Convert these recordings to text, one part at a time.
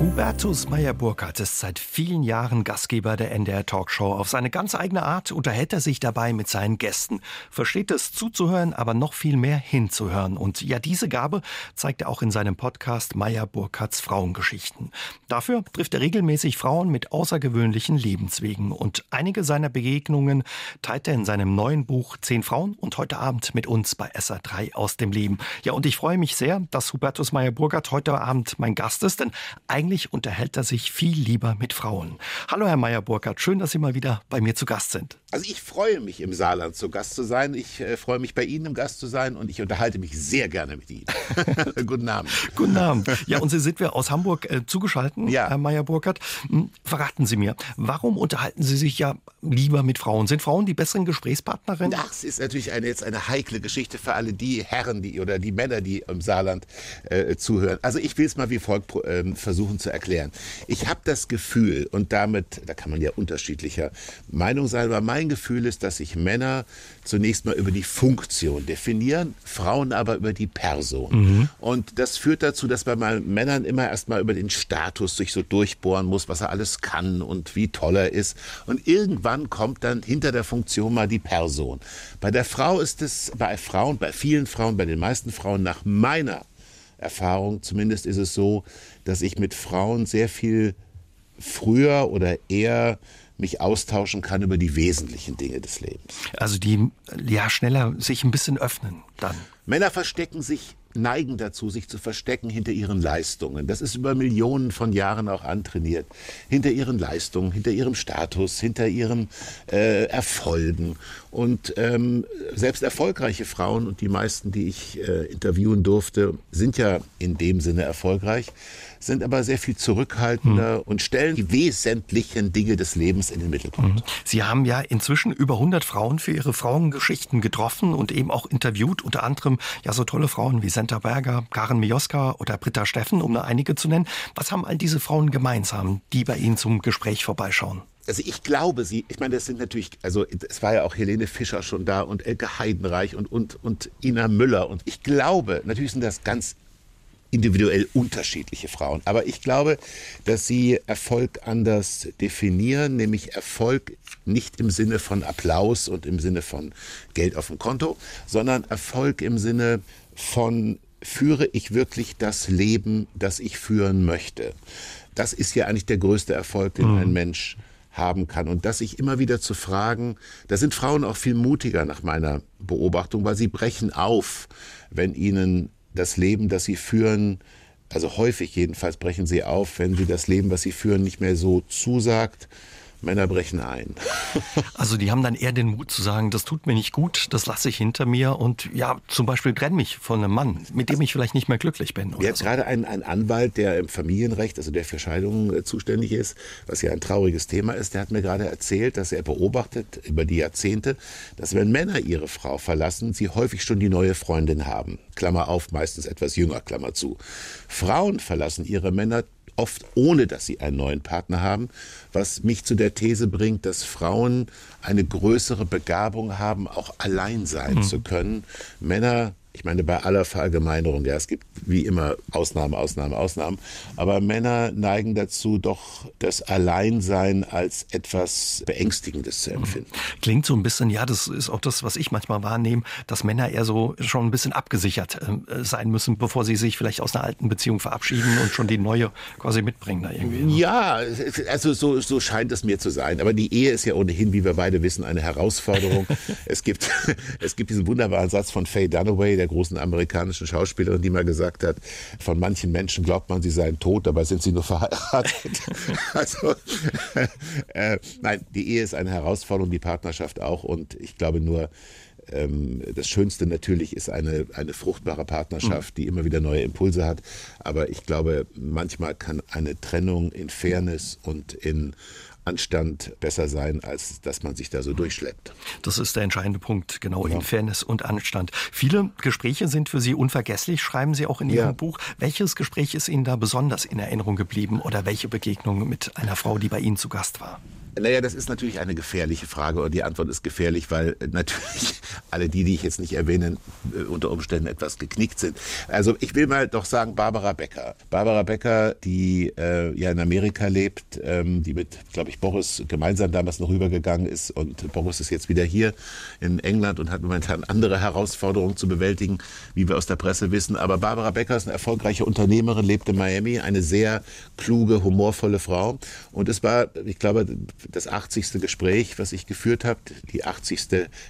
Hubertus Meyer-Burkhardt ist seit vielen Jahren Gastgeber der NDR Talkshow. Auf seine ganz eigene Art unterhält er sich dabei mit seinen Gästen. Versteht es zuzuhören, aber noch viel mehr hinzuhören. Und ja, diese Gabe zeigt er auch in seinem Podcast Meyer-Burkhardts Frauengeschichten. Dafür trifft er regelmäßig Frauen mit außergewöhnlichen Lebenswegen. Und einige seiner Begegnungen teilt er in seinem neuen Buch Zehn Frauen und heute Abend mit uns bei SA3 aus dem Leben. Ja, und ich freue mich sehr, dass Hubertus Meyer-Burkhardt heute Abend mein Gast ist, denn eigentlich eigentlich unterhält er sich viel lieber mit Frauen. Hallo, Herr Meyer-Burkhardt, schön, dass Sie mal wieder bei mir zu Gast sind. Also ich freue mich, im Saarland zu Gast zu sein. Ich äh, freue mich, bei Ihnen im Gast zu sein und ich unterhalte mich sehr gerne mit Ihnen. Guten Abend. Guten Abend. Ja, und Sie sind wir aus Hamburg äh, zugeschaltet, ja. Herr Meyer-Burkhardt. Hm, verraten Sie mir, warum unterhalten Sie sich ja lieber mit Frauen? Sind Frauen die besseren Gesprächspartnerinnen? Das ist natürlich eine, jetzt eine heikle Geschichte für alle die Herren die, oder die Männer, die im Saarland äh, zuhören. Also ich will es mal wie folgt äh, versuchen zu erklären. Ich habe das Gefühl, und damit, da kann man ja unterschiedlicher Meinung sein, aber mein Gefühl ist, dass sich Männer zunächst mal über die Funktion definieren, Frauen aber über die Person. Mhm. Und das führt dazu, dass man bei Männern immer erst mal über den Status sich so durchbohren muss, was er alles kann und wie toll er ist. Und irgendwann kommt dann hinter der Funktion mal die Person. Bei der Frau ist es, bei Frauen, bei vielen Frauen, bei den meisten Frauen nach meiner Erfahrung zumindest ist es so, dass ich mit Frauen sehr viel früher oder eher mich austauschen kann über die wesentlichen Dinge des Lebens. Also die ja schneller sich ein bisschen öffnen dann. Männer verstecken sich neigen dazu, sich zu verstecken hinter ihren Leistungen. Das ist über Millionen von Jahren auch antrainiert. Hinter ihren Leistungen, hinter ihrem Status, hinter ihren äh, Erfolgen. Und ähm, selbst erfolgreiche Frauen und die meisten, die ich äh, interviewen durfte, sind ja in dem Sinne erfolgreich sind aber sehr viel zurückhaltender hm. und stellen die wesentlichen Dinge des Lebens in den Mittelpunkt. Hm. Sie haben ja inzwischen über 100 Frauen für ihre Frauengeschichten getroffen und eben auch interviewt, unter anderem ja so tolle Frauen wie Senta Berger, Karen Mioska oder Britta Steffen, um nur einige zu nennen. Was haben all diese Frauen gemeinsam, die bei Ihnen zum Gespräch vorbeischauen? also ich glaube sie, ich meine, das sind natürlich, also es war ja auch Helene Fischer schon da und Elke Heidenreich und, und, und Ina Müller und ich glaube, natürlich sind das ganz individuell unterschiedliche Frauen. Aber ich glaube, dass sie Erfolg anders definieren, nämlich Erfolg nicht im Sinne von Applaus und im Sinne von Geld auf dem Konto, sondern Erfolg im Sinne von führe ich wirklich das Leben, das ich führen möchte. Das ist ja eigentlich der größte Erfolg, den mhm. ein Mensch haben kann. Und das sich immer wieder zu fragen, da sind Frauen auch viel mutiger nach meiner Beobachtung, weil sie brechen auf, wenn ihnen das Leben, das sie führen, also häufig jedenfalls brechen sie auf, wenn sie das Leben, was sie führen, nicht mehr so zusagt Männer brechen ein. also die haben dann eher den Mut zu sagen, das tut mir nicht gut, das lasse ich hinter mir und ja, zum Beispiel trenne mich von einem Mann, mit dem ich vielleicht nicht mehr glücklich bin. Wir so. gerade einen, einen Anwalt, der im Familienrecht, also der für Scheidungen äh, zuständig ist, was ja ein trauriges Thema ist, der hat mir gerade erzählt, dass er beobachtet über die Jahrzehnte, dass wenn Männer ihre Frau verlassen, sie häufig schon die neue Freundin haben. Klammer auf, meistens etwas jünger, Klammer zu. Frauen verlassen ihre Männer oft ohne dass sie einen neuen Partner haben, was mich zu der These bringt, dass Frauen eine größere Begabung haben, auch allein sein mhm. zu können. Männer ich meine, bei aller Verallgemeinerung, ja, es gibt wie immer Ausnahmen, Ausnahmen, Ausnahmen, aber Männer neigen dazu, doch das Alleinsein als etwas Beängstigendes zu empfinden. Klingt so ein bisschen, ja, das ist auch das, was ich manchmal wahrnehme, dass Männer eher so schon ein bisschen abgesichert äh, sein müssen, bevor sie sich vielleicht aus einer alten Beziehung verabschieden und schon die neue quasi mitbringen da irgendwie. Ne? Ja, also so, so scheint es mir zu sein. Aber die Ehe ist ja ohnehin, wie wir beide wissen, eine Herausforderung. es gibt, es gibt diesen wunderbaren Satz von Faye Dunaway, der großen amerikanischen Schauspielerin, die mal gesagt hat, von manchen Menschen glaubt man, sie seien tot, dabei sind sie nur verheiratet. also, äh, nein, die Ehe ist eine Herausforderung, die Partnerschaft auch. Und ich glaube nur, ähm, das Schönste natürlich ist eine, eine fruchtbare Partnerschaft, die immer wieder neue Impulse hat. Aber ich glaube, manchmal kann eine Trennung in Fairness und in Anstand besser sein, als dass man sich da so durchschleppt. Das ist der entscheidende Punkt, genau, ja. in Fairness und Anstand. Viele Gespräche sind für Sie unvergesslich, schreiben Sie auch in Ihrem ja. Buch. Welches Gespräch ist Ihnen da besonders in Erinnerung geblieben oder welche Begegnung mit einer Frau, die bei Ihnen zu Gast war? Naja, das ist natürlich eine gefährliche Frage und die Antwort ist gefährlich, weil natürlich alle die, die ich jetzt nicht erwähne, äh, unter Umständen etwas geknickt sind. Also ich will mal doch sagen, Barbara Becker. Barbara Becker, die äh, ja in Amerika lebt, ähm, die mit, glaube ich, Boris gemeinsam damals noch rübergegangen ist und Boris ist jetzt wieder hier in England und hat momentan andere Herausforderungen zu bewältigen, wie wir aus der Presse wissen. Aber Barbara Becker ist eine erfolgreiche Unternehmerin, lebt in Miami, eine sehr kluge, humorvolle Frau. Und es war, ich glaube, das 80. Gespräch, was ich geführt habe, die 80.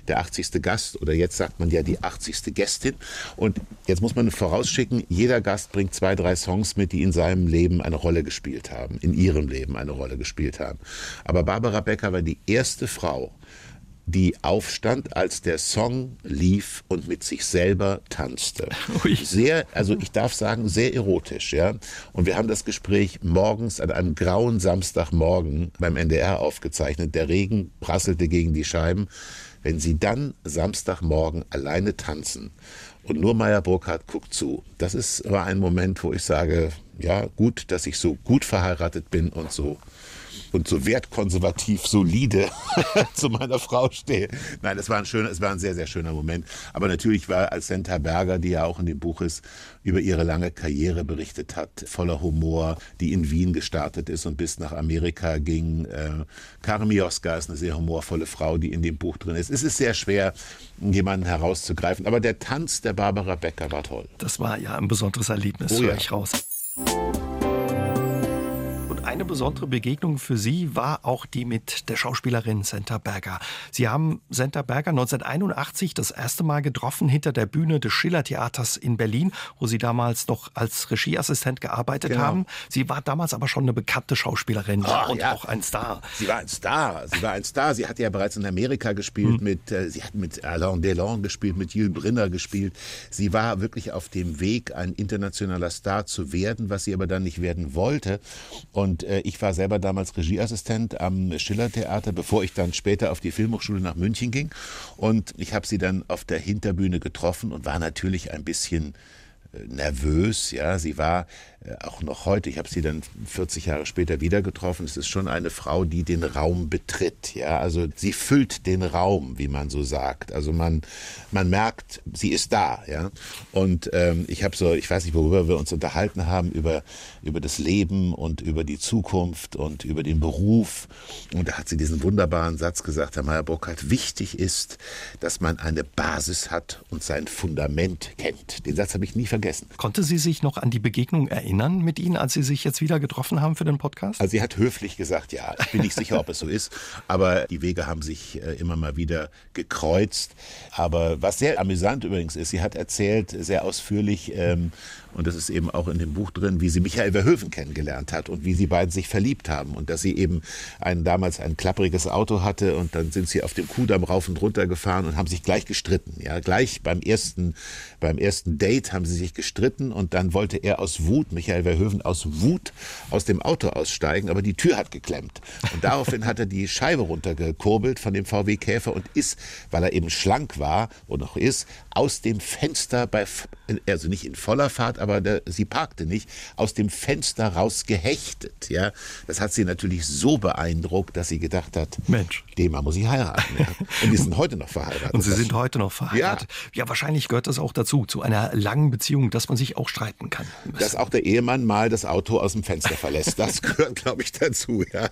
der 80. Gast oder jetzt sagt man ja die 80. Gästin. Und jetzt muss man vorausschicken, jeder Gast bringt zwei, drei Songs mit, die in seinem Leben eine Rolle gespielt haben, in ihrem Leben eine Rolle gespielt haben. Aber Barbara Becker war die erste Frau, die aufstand, als der Song lief und mit sich selber tanzte. Ui. Sehr, also ich darf sagen, sehr erotisch, ja. Und wir haben das Gespräch morgens an einem grauen Samstagmorgen beim NDR aufgezeichnet. Der Regen prasselte gegen die Scheiben. Wenn sie dann Samstagmorgen alleine tanzen und nur Meier Burkhardt guckt zu, das ist, war ein Moment, wo ich sage, ja, gut, dass ich so gut verheiratet bin und so und so wertkonservativ solide zu meiner Frau stehe. Nein, es war ein schöner, es war ein sehr, sehr schöner Moment. Aber natürlich war als Senta Berger, die ja auch in dem Buch ist, über ihre lange Karriere berichtet hat, voller Humor, die in Wien gestartet ist und bis nach Amerika ging. Äh, Karin Mioska ist eine sehr humorvolle Frau, die in dem Buch drin ist. Es ist sehr schwer, jemanden herauszugreifen. Aber der Tanz der Barbara Becker war toll. Das war ja ein besonderes Erlebnis, oh, höre ja. ich raus. Eine besondere Begegnung für Sie war auch die mit der Schauspielerin Senta Berger. Sie haben Senta Berger 1981 das erste Mal getroffen hinter der Bühne des Schillertheaters in Berlin, wo Sie damals noch als Regieassistent gearbeitet genau. haben. Sie war damals aber schon eine bekannte Schauspielerin oh, und ja. auch ein Star. Sie war ein Star. Sie war ein Star. Sie hatte ja bereits in Amerika gespielt hm. mit, äh, sie hat mit Alain Delon gespielt, mit Jules Brinner gespielt. Sie war wirklich auf dem Weg, ein internationaler Star zu werden, was sie aber dann nicht werden wollte. Und äh, ich war selber damals Regieassistent am Schillertheater, bevor ich dann später auf die Filmhochschule nach München ging. Und ich habe sie dann auf der Hinterbühne getroffen und war natürlich ein bisschen äh, nervös, ja, sie war auch noch heute, ich habe sie dann 40 Jahre später wieder getroffen, es ist schon eine Frau, die den Raum betritt, ja, also sie füllt den Raum, wie man so sagt, also man, man merkt, sie ist da, ja, und ähm, ich habe so, ich weiß nicht, worüber wir uns unterhalten haben, über, über das Leben und über die Zukunft und über den Beruf. Und da hat sie diesen wunderbaren Satz gesagt, Herr Meyer-Burkhardt, wichtig ist, dass man eine Basis hat und sein Fundament kennt. Den Satz habe ich nie vergessen. Konnte sie sich noch an die Begegnung erinnern mit Ihnen, als Sie sich jetzt wieder getroffen haben für den Podcast? Also sie hat höflich gesagt, ja, ich bin nicht sicher, ob es so ist, aber die Wege haben sich äh, immer mal wieder gekreuzt. Aber was sehr amüsant übrigens ist, sie hat erzählt, sehr ausführlich, ähm, und das ist eben auch in dem Buch drin, wie sie Michael Verhoeven kennengelernt hat und wie sie beiden sich verliebt haben und dass sie eben ein, damals ein klappriges Auto hatte und dann sind sie auf dem Kudamm rauf und runter gefahren und haben sich gleich gestritten. Ja, gleich beim ersten, beim ersten Date haben sie sich gestritten und dann wollte er aus Wut, Michael Verhoeven aus Wut aus dem Auto aussteigen, aber die Tür hat geklemmt. Und daraufhin hat er die Scheibe runtergekurbelt von dem VW Käfer und ist, weil er eben schlank war und noch ist, aus dem Fenster bei, also nicht in voller Fahrt, aber der, sie parkte nicht, aus dem Fenster raus gehechtet. Ja? Das hat sie natürlich so beeindruckt, dass sie gedacht hat, Mensch, den Mann muss ich heiraten. Ja? Und die sind heute noch verheiratet. Und sie sind heute noch verheiratet. Ja. ja, wahrscheinlich gehört das auch dazu, zu einer langen Beziehung, dass man sich auch streiten kann. Dass auch der Ehemann mal das Auto aus dem Fenster verlässt, das gehört, glaube ich, dazu. Ja.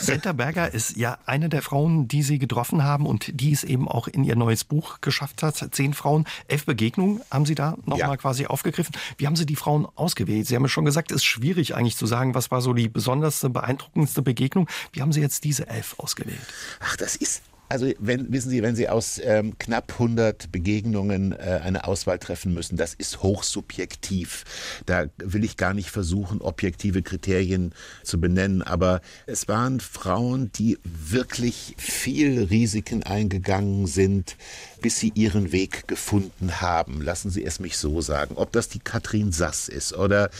Senta Berger ist ja eine der Frauen, die Sie getroffen haben und die es eben auch in ihr neues Buch geschafft hat. Zehn Frauen, elf Begegnungen haben Sie da nochmal ja. quasi aufgegriffen. Wie haben Sie die Frauen ausgewählt? Sie haben ja schon gesagt, es ist schwierig eigentlich zu sagen, was war so die besonderste, beeindruckendste Begegnung. Wie haben Sie jetzt diese elf ausgewählt? Ach, das ist also wenn, wissen Sie, wenn Sie aus ähm, knapp 100 Begegnungen äh, eine Auswahl treffen müssen, das ist hochsubjektiv. Da will ich gar nicht versuchen, objektive Kriterien zu benennen. Aber es waren Frauen, die wirklich viel Risiken eingegangen sind, bis sie ihren Weg gefunden haben. Lassen Sie es mich so sagen. Ob das die Katrin Sass ist oder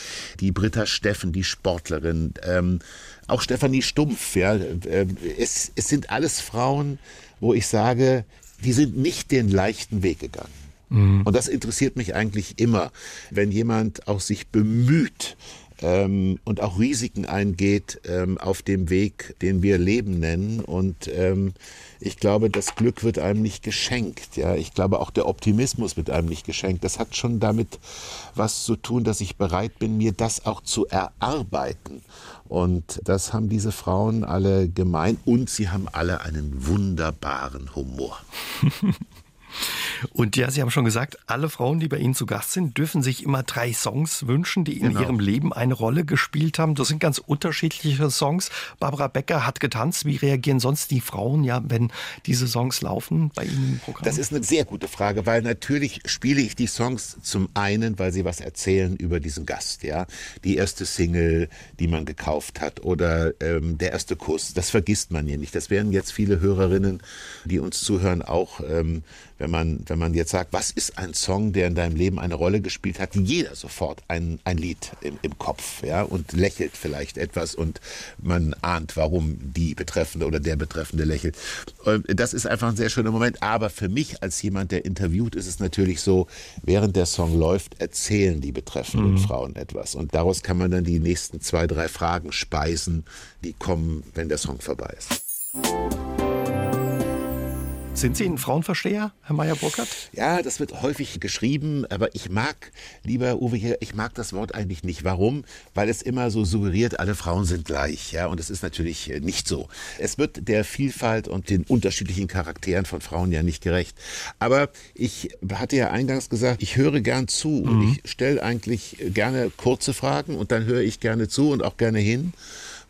die Britta Steffen, die Sportlerin, ähm, auch Stefanie Stumpf. Ja, äh, es, es sind alles Frauen, wo ich sage, die sind nicht den leichten Weg gegangen. Mhm. Und das interessiert mich eigentlich immer, wenn jemand auch sich bemüht, ähm, und auch Risiken eingeht ähm, auf dem Weg, den wir Leben nennen. Und ähm, ich glaube, das Glück wird einem nicht geschenkt. Ja, ich glaube, auch der Optimismus wird einem nicht geschenkt. Das hat schon damit was zu tun, dass ich bereit bin, mir das auch zu erarbeiten. Und das haben diese Frauen alle gemein und sie haben alle einen wunderbaren Humor. Und ja, Sie haben schon gesagt, alle Frauen, die bei Ihnen zu Gast sind, dürfen sich immer drei Songs wünschen, die in genau. ihrem Leben eine Rolle gespielt haben. Das sind ganz unterschiedliche Songs. Barbara Becker hat getanzt. Wie reagieren sonst die Frauen, ja, wenn diese Songs laufen bei Ihnen im Programm? Das ist eine sehr gute Frage, weil natürlich spiele ich die Songs zum einen, weil sie was erzählen über diesen Gast, ja. Die erste Single, die man gekauft hat oder ähm, der erste Kuss, das vergisst man ja nicht. Das werden jetzt viele Hörerinnen, die uns zuhören, auch ähm, wenn man, wenn man jetzt sagt, was ist ein Song, der in deinem Leben eine Rolle gespielt hat, jeder sofort ein, ein Lied im, im Kopf, ja, und lächelt vielleicht etwas und man ahnt, warum die Betreffende oder der Betreffende lächelt. Das ist einfach ein sehr schöner Moment. Aber für mich als jemand, der interviewt, ist es natürlich so, während der Song läuft, erzählen die betreffenden mhm. Frauen etwas. Und daraus kann man dann die nächsten zwei, drei Fragen speisen, die kommen, wenn der Song vorbei ist. Sind Sie ein Frauenversteher, Herr Meyer-Burkhardt? Ja, das wird häufig geschrieben, aber ich mag, lieber Uwe hier, ich mag das Wort eigentlich nicht. Warum? Weil es immer so suggeriert, alle Frauen sind gleich. Ja, und es ist natürlich äh, nicht so. Es wird der Vielfalt und den unterschiedlichen Charakteren von Frauen ja nicht gerecht. Aber ich hatte ja eingangs gesagt, ich höre gern zu mhm. und ich stelle eigentlich gerne kurze Fragen und dann höre ich gerne zu und auch gerne hin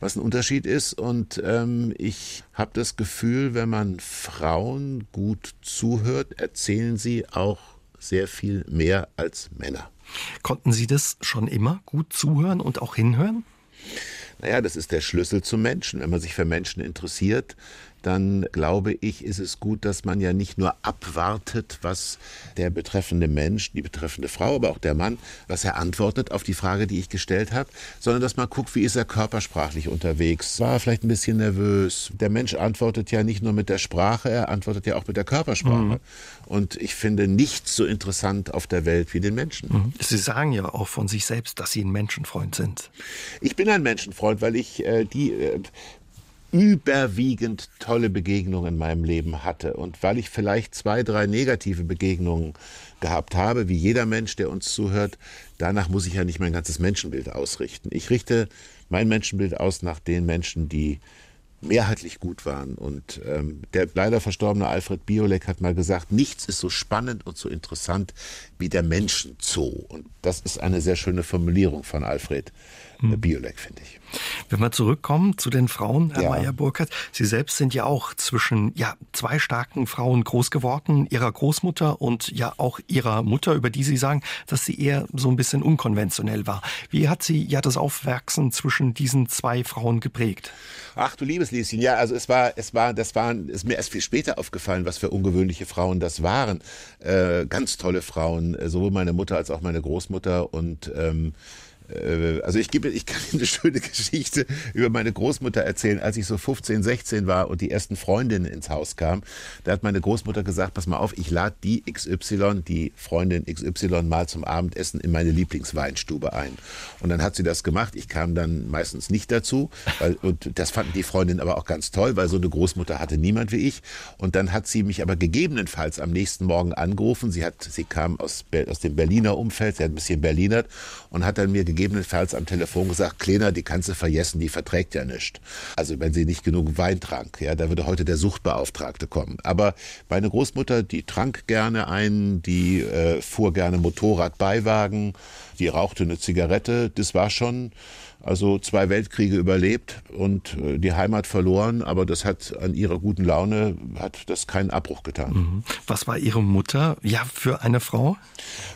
was ein Unterschied ist. Und ähm, ich habe das Gefühl, wenn man Frauen gut zuhört, erzählen sie auch sehr viel mehr als Männer. Konnten Sie das schon immer gut zuhören und auch hinhören? Naja, das ist der Schlüssel zum Menschen. Wenn man sich für Menschen interessiert, dann glaube ich, ist es gut, dass man ja nicht nur abwartet, was der betreffende Mensch, die betreffende Frau, aber auch der Mann, was er antwortet auf die Frage, die ich gestellt habe, sondern dass man guckt, wie ist er körpersprachlich unterwegs. War er vielleicht ein bisschen nervös? Der Mensch antwortet ja nicht nur mit der Sprache, er antwortet ja auch mit der Körpersprache. Mhm. Und ich finde nichts so interessant auf der Welt wie den Menschen. Mhm. Sie sagen ja auch von sich selbst, dass Sie ein Menschenfreund sind. Ich bin ein Menschenfreund, weil ich äh, die äh, überwiegend tolle Begegnungen in meinem Leben hatte. Und weil ich vielleicht zwei, drei negative Begegnungen gehabt habe, wie jeder Mensch, der uns zuhört, danach muss ich ja nicht mein ganzes Menschenbild ausrichten. Ich richte mein Menschenbild aus nach den Menschen, die mehrheitlich gut waren. Und ähm, der leider verstorbene Alfred Biolek hat mal gesagt, nichts ist so spannend und so interessant wie der Menschenzoo. Und das ist eine sehr schöne Formulierung von Alfred hm. Biolek, finde ich. Wenn wir zurückkommen zu den Frauen, Herr ja. Meyer-Burkhardt, Sie selbst sind ja auch zwischen ja, zwei starken Frauen groß geworden, Ihrer Großmutter und ja auch Ihrer Mutter, über die Sie sagen, dass sie eher so ein bisschen unkonventionell war. Wie hat Sie ja das Aufwachsen zwischen diesen zwei Frauen geprägt? Ach du liebes Lieschen, ja, also es war, es war, das waren, ist mir erst viel später aufgefallen, was für ungewöhnliche Frauen das waren. Äh, ganz tolle Frauen, äh, sowohl meine Mutter als auch meine Großmutter und ähm, äh, also ich gebe, ich kann eine schöne Geschichte über meine Großmutter erzählen. Als ich so 15, 16 war und die ersten Freundinnen ins Haus kamen, da hat meine Großmutter gesagt, pass mal auf, ich lade die XY, die Freundin XY mal zum Abendessen in meine Lieblingsweinstube ein. Und dann hat sie das gemacht. Ich kam dann meistens nicht dazu, weil, und das fanden die Freundinnen aber auch ganz toll, weil so eine Großmutter hatte niemand wie ich. Und dann hat sie mich aber gegebenenfalls am nächsten Morgen angerufen. Sie hat, sie kam aus, aus dem Berliner Umfeld, sie hat ein bisschen Berlinert und hat dann mir gegebenenfalls am Telefon gesagt, Kleiner, die kannst du vergessen, die verträgt ja nichts. Also wenn sie nicht genug Wein trank, ja, da würde heute der Suchtbeauftragte kommen. Aber meine Großmutter, die trank gerne ein, die äh, fuhr gerne Motorradbeiwagen, die rauchte eine Zigarette, das war schon also zwei Weltkriege überlebt und äh, die Heimat verloren, aber das hat an ihrer guten Laune hat das keinen Abbruch getan. Mhm. Was war Ihre Mutter ja für eine Frau?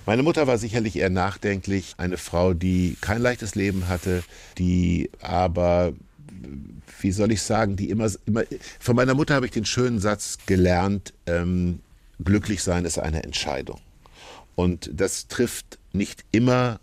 Meine Mutter war sicherlich eher nachdenklich, eine Frau, die kein leichtes Leben hatte, die aber wie soll ich sagen, die immer, immer von meiner Mutter habe ich den schönen Satz gelernt, ähm, glücklich sein ist eine Entscheidung. Und das trifft nicht immer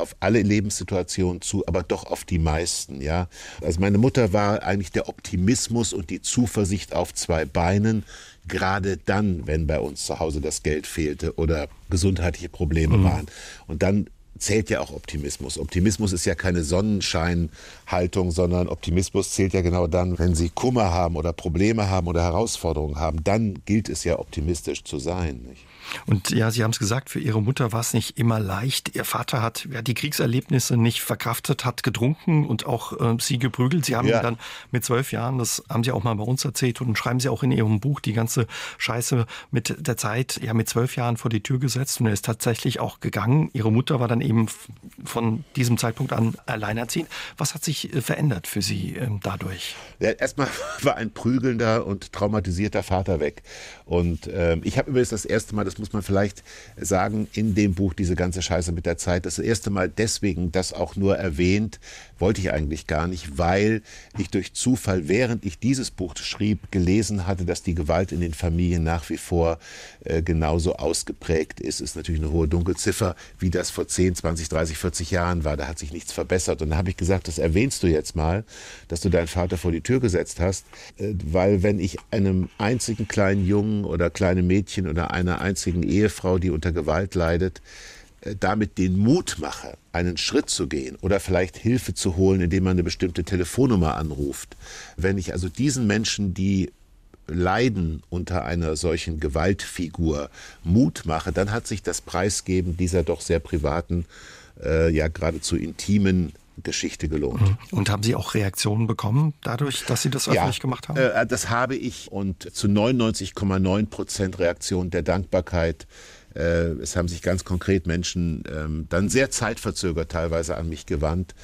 auf alle Lebenssituationen zu, aber doch auf die meisten, ja. Also meine Mutter war eigentlich der Optimismus und die Zuversicht auf zwei Beinen, gerade dann, wenn bei uns zu Hause das Geld fehlte oder gesundheitliche Probleme mhm. waren. Und dann zählt ja auch Optimismus. Optimismus ist ja keine Sonnenscheinhaltung, sondern Optimismus zählt ja genau dann, wenn Sie Kummer haben oder Probleme haben oder Herausforderungen haben. Dann gilt es ja optimistisch zu sein. Nicht? Und ja, Sie haben es gesagt, für Ihre Mutter war es nicht immer leicht. Ihr Vater hat ja, die Kriegserlebnisse nicht verkraftet, hat getrunken und auch äh, Sie geprügelt. Sie haben ja. dann mit zwölf Jahren, das haben Sie auch mal bei uns erzählt und schreiben Sie auch in Ihrem Buch, die ganze Scheiße mit der Zeit, ja, mit zwölf Jahren vor die Tür gesetzt und er ist tatsächlich auch gegangen. Ihre Mutter war dann eben von diesem Zeitpunkt an alleinerziehend. Was hat sich äh, verändert für Sie äh, dadurch? Ja, erstmal war ein prügelnder und traumatisierter Vater weg. Und ähm, ich habe übrigens das erste Mal das muss man vielleicht sagen, in dem Buch diese ganze Scheiße mit der Zeit. Das erste Mal deswegen das auch nur erwähnt, wollte ich eigentlich gar nicht, weil ich durch Zufall, während ich dieses Buch schrieb, gelesen hatte, dass die Gewalt in den Familien nach wie vor äh, genauso ausgeprägt ist. Ist natürlich eine hohe Dunkelziffer, wie das vor 10, 20, 30, 40 Jahren war. Da hat sich nichts verbessert. Und da habe ich gesagt, das erwähnst du jetzt mal, dass du deinen Vater vor die Tür gesetzt hast, äh, weil wenn ich einem einzigen kleinen Jungen oder kleinen Mädchen oder einer einzigen Ehefrau, die unter Gewalt leidet, damit den Mut mache, einen Schritt zu gehen oder vielleicht Hilfe zu holen, indem man eine bestimmte Telefonnummer anruft. Wenn ich also diesen Menschen, die leiden unter einer solchen Gewaltfigur, Mut mache, dann hat sich das Preisgeben dieser doch sehr privaten, äh, ja geradezu intimen Geschichte gelohnt. Mhm. Und haben Sie auch Reaktionen bekommen dadurch, dass Sie das öffentlich ja, gemacht haben? Äh, das habe ich und zu 99,9 Prozent Reaktion der Dankbarkeit äh, es haben sich ganz konkret Menschen ähm, dann sehr zeitverzögert teilweise an mich gewandt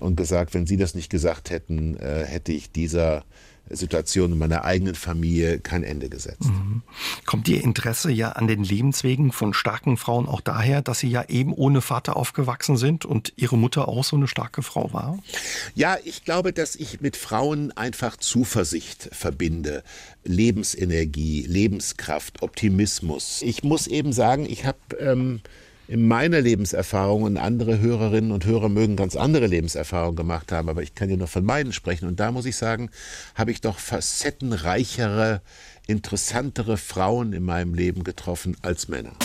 und gesagt, wenn Sie das nicht gesagt hätten, äh, hätte ich dieser Situation in meiner eigenen Familie kein Ende gesetzt. Mhm. Kommt Ihr Interesse ja an den Lebenswegen von starken Frauen auch daher, dass Sie ja eben ohne Vater aufgewachsen sind und Ihre Mutter auch so eine starke Frau war? Ja, ich glaube, dass ich mit Frauen einfach Zuversicht verbinde. Lebensenergie, Lebenskraft, Optimismus. Ich muss eben sagen, ich habe ähm, in meiner Lebenserfahrung und andere Hörerinnen und Hörer mögen ganz andere Lebenserfahrungen gemacht haben, aber ich kann ja nur von meinen sprechen. Und da muss ich sagen, habe ich doch facettenreichere, interessantere Frauen in meinem Leben getroffen als Männer.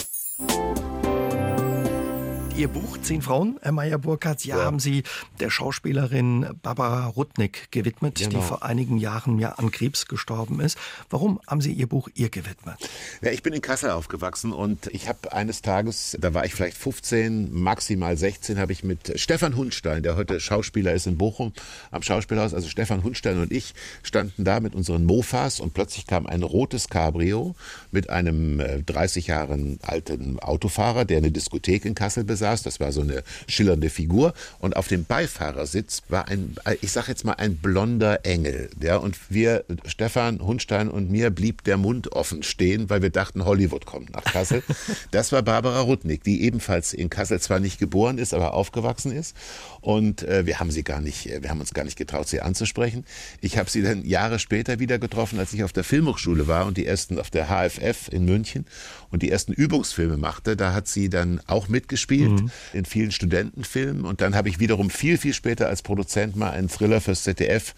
Ihr Buch Zehn Frauen, Herr Meyer-Burkhardt, ja, ja, haben Sie der Schauspielerin Barbara Rudnick gewidmet, genau. die vor einigen Jahren ja an Krebs gestorben ist. Warum haben Sie Ihr Buch ihr gewidmet? Ja, ich bin in Kassel aufgewachsen und ich habe eines Tages, da war ich vielleicht 15, maximal 16, habe ich mit Stefan Hundstein, der heute Schauspieler ist in Bochum am Schauspielhaus, also Stefan Hundstein und ich standen da mit unseren Mofas und plötzlich kam ein rotes Cabrio mit einem 30 äh, Jahre alten Autofahrer, der eine Diskothek in Kassel besaß saß. Das war so eine schillernde Figur. Und auf dem Beifahrersitz war ein, ich sag jetzt mal, ein blonder Engel. Ja, und wir, Stefan Hundstein und mir, blieb der Mund offen stehen, weil wir dachten, Hollywood kommt nach Kassel. Das war Barbara Rudnick, die ebenfalls in Kassel zwar nicht geboren ist, aber aufgewachsen ist. Und äh, wir haben sie gar nicht, wir haben uns gar nicht getraut, sie anzusprechen. Ich habe sie dann Jahre später wieder getroffen, als ich auf der Filmhochschule war und die ersten auf der HFF in München und die ersten Übungsfilme machte. Da hat sie dann auch mitgespielt mhm. In vielen Studentenfilmen. Und dann habe ich wiederum viel, viel später als Produzent mal einen Thriller fürs ZDF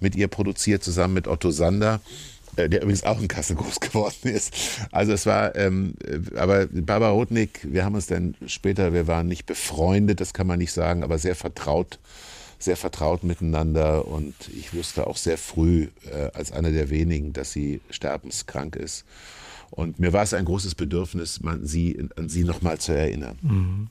mit ihr produziert, zusammen mit Otto Sander äh, der übrigens auch in Kassel groß geworden ist. Also es war, ähm, äh, aber Barbara Rotnick, wir haben uns dann später, wir waren nicht befreundet, das kann man nicht sagen, aber sehr vertraut, sehr vertraut miteinander und ich wusste auch sehr früh äh, als einer der wenigen, dass sie sterbenskrank ist. Und mir war es ein großes Bedürfnis, man sie, an sie nochmal zu erinnern. Mhm.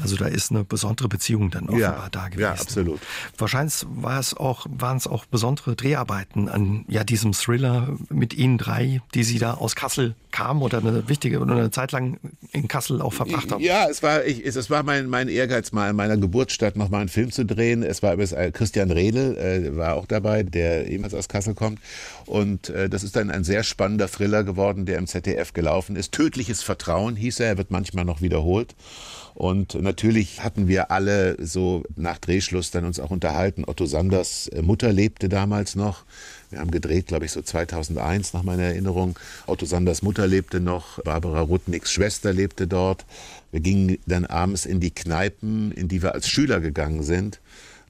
Also da ist eine besondere Beziehung dann offenbar ja, da gewesen. Ja, absolut. Wahrscheinlich war es auch, waren es auch besondere Dreharbeiten an ja, diesem Thriller mit Ihnen drei, die Sie da aus Kassel kamen oder eine wichtige oder eine Zeit lang in Kassel auch verbracht haben. Ja, es war, ich, es war mein, mein Ehrgeiz, mal in meiner Geburtsstadt nochmal einen Film zu drehen. Es war übrigens äh, Christian Redl, äh, war auch dabei, der ebenfalls aus Kassel kommt. Und äh, das ist dann ein sehr spannender Thriller geworden, der im ZDF gelaufen ist. Tödliches Vertrauen hieß er, er wird manchmal noch wiederholt. Und natürlich hatten wir alle so nach Drehschluss dann uns auch unterhalten. Otto Sanders äh, Mutter lebte damals noch. Wir haben gedreht, glaube ich, so 2001 nach meiner Erinnerung. Otto Sanders Mutter lebte noch, Barbara Rudnicks Schwester lebte dort. Wir gingen dann abends in die Kneipen, in die wir als Schüler gegangen sind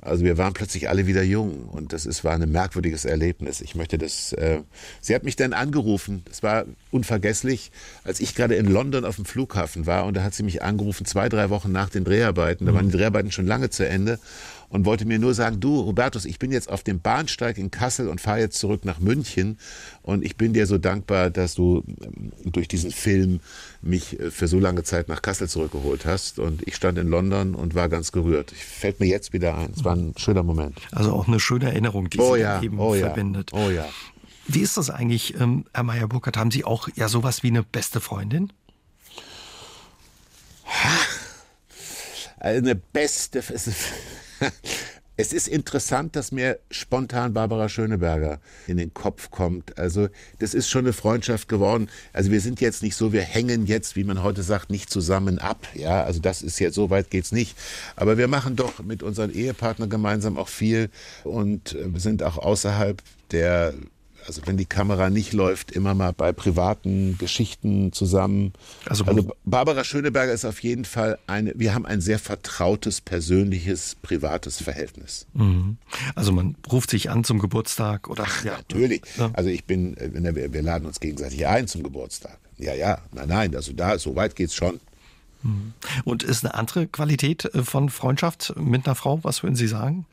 Also wir waren plötzlich alle wieder jung und das ist, war ein merkwürdiges Erlebnis. Ich möchte das. Äh, sie hat mich dann angerufen. Das war unvergesslich, als ich gerade in London auf dem Flughafen war und da hat sie mich angerufen zwei drei Wochen nach den Dreharbeiten. Da waren die Dreharbeiten schon lange zu Ende und wollte mir nur sagen, du Robertus, ich bin jetzt auf dem Bahnsteig in Kassel und fahre jetzt zurück nach München und ich bin dir so dankbar, dass du ähm, durch diesen Film mich äh, für so lange Zeit nach Kassel zurückgeholt hast und ich stand in London und war ganz gerührt. Fällt mir jetzt wieder ein. Es war ein schöner Moment. Also auch eine schöne Erinnerung, die oh Sie ja, eben oh verbindet. Ja, oh ja. Wie ist das eigentlich, ähm, Herr Meyer-Burkhardt? Haben Sie auch ja sowas wie eine beste Freundin? Eine beste. Es ist interessant, dass mir spontan Barbara Schöneberger in den Kopf kommt. Also das ist schon eine Freundschaft geworden. Also wir sind jetzt nicht so, wir hängen jetzt, wie man heute sagt, nicht zusammen ab. Ja, also das ist jetzt so weit geht's nicht. Aber wir machen doch mit unseren Ehepartnern gemeinsam auch viel und äh, sind auch außerhalb der also wenn die Kamera nicht läuft, immer mal bei privaten Geschichten zusammen. Also, also, Barbara Schöneberger ist auf jeden Fall eine, wir haben ein sehr vertrautes, persönliches, privates Verhältnis. Mhm. Also man ruft sich an zum Geburtstag oder? Ach, ja, natürlich. Ja. Also ich bin, äh, wir, wir laden uns gegenseitig ein zum Geburtstag. Ja, ja, nein, nein, also da, so weit geht's schon. Mhm. Und ist eine andere Qualität äh, von Freundschaft mit einer Frau, was würden Sie sagen?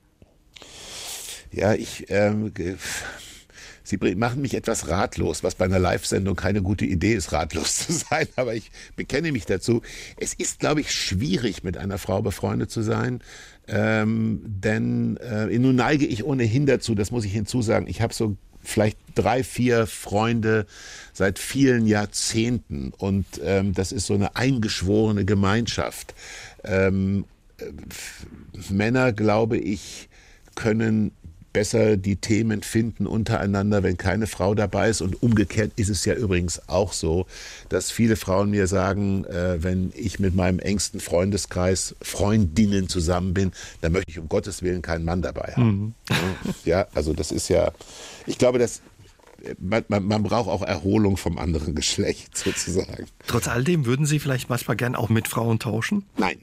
Ja, ich, ähm, Sie machen mich etwas ratlos, was bei einer Live-Sendung keine gute Idee ist, ratlos zu sein, aber ich bekenne mich dazu. Es ist, glaube ich, schwierig, mit einer Frau befreundet zu sein, ähm, denn äh, nun neige ich ohnehin dazu, das muss ich hinzusagen, ich habe so vielleicht drei, vier Freunde seit vielen Jahrzehnten und ähm, das ist so eine eingeschworene Gemeinschaft. Ähm, äh, Männer, glaube ich, können besser die Themen finden untereinander, wenn keine Frau dabei ist. Und umgekehrt ist es ja übrigens auch so, dass viele Frauen mir sagen, äh, wenn ich mit meinem engsten Freundeskreis, Freundinnen zusammen bin, dann möchte ich um Gottes Willen keinen Mann dabei haben. Mhm. Ja, also das ist ja, ich glaube, dass man, man, man, braucht auch Erholung vom anderen Geschlecht sozusagen. Trotz all dem würden Sie vielleicht manchmal gern auch mit Frauen tauschen? Nein.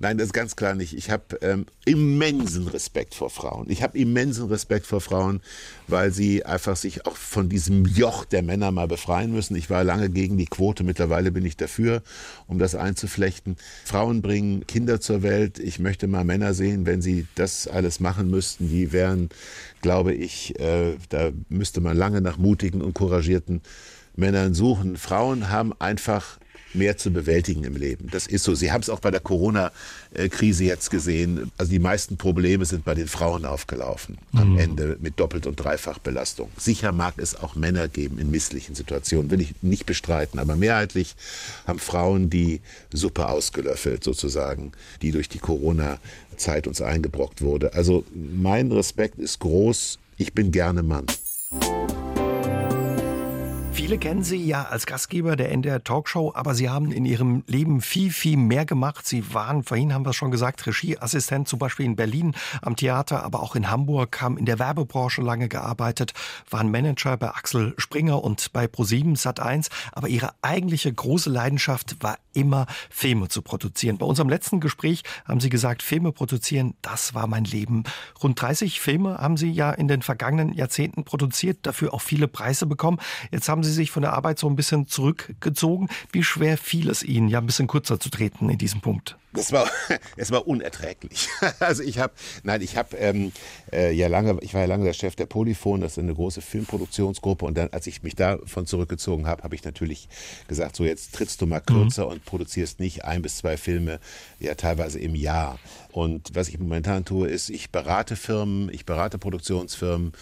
Nein, das ist ganz klar nicht. Ich habe ähm, immensen Respekt vor Frauen. Ich habe immensen Respekt vor Frauen, weil sie einfach sich auch von diesem Joch der Männer mal befreien müssen. Ich war lange gegen die Quote, mittlerweile bin ich dafür, um das einzuflechten. Frauen bringen Kinder zur Welt. Ich möchte mal Männer sehen, wenn sie das alles machen müssten. Die wären, glaube ich, äh, da müsste man lange nach mutigen und couragierten Männern suchen. Frauen haben einfach mehr zu bewältigen im Leben. Das ist so. Sie haben es auch bei der Corona-Krise jetzt gesehen. Also die meisten Probleme sind bei den Frauen aufgelaufen. Am mhm. Ende mit Doppelt- und Dreifachbelastung. Sicher mag es auch Männer geben in misslichen Situationen, will ich nicht bestreiten. Aber mehrheitlich haben Frauen die Suppe ausgelöffelt, sozusagen, die durch die Corona-Zeit uns eingebrockt wurde. Also mein Respekt ist groß. Ich bin gerne Mann. Viele kennen Sie ja als Gastgeber der NDR Talkshow, aber Sie haben in Ihrem Leben viel, viel mehr gemacht. Sie waren, vorhin haben wir es schon gesagt, Regieassistent zum Beispiel in Berlin am Theater, aber auch in Hamburg, haben in der Werbebranche lange gearbeitet, waren Manager bei Axel Springer und bei Pro7 Sat1. Aber Ihre eigentliche große Leidenschaft war immer, Filme zu produzieren. Bei unserem letzten Gespräch haben Sie gesagt, Filme produzieren, das war mein Leben. Rund 30 Filme haben Sie ja in den vergangenen Jahrzehnten produziert, dafür auch viele Preise bekommen. Jetzt haben Sie Sie sich von der Arbeit so ein bisschen zurückgezogen. Wie schwer fiel es Ihnen, ja ein bisschen kürzer zu treten in diesem Punkt? Das war, es war unerträglich. Also ich habe, nein, ich habe ähm, äh, ja lange, ich war ja lange der Chef der Polyphon, das ist eine große Filmproduktionsgruppe und dann, als ich mich davon zurückgezogen habe, habe ich natürlich gesagt, so jetzt trittst du mal kürzer mhm. und produzierst nicht ein bis zwei Filme, ja teilweise im Jahr. Und was ich momentan tue, ist, ich berate Firmen, ich berate Produktionsfirmen,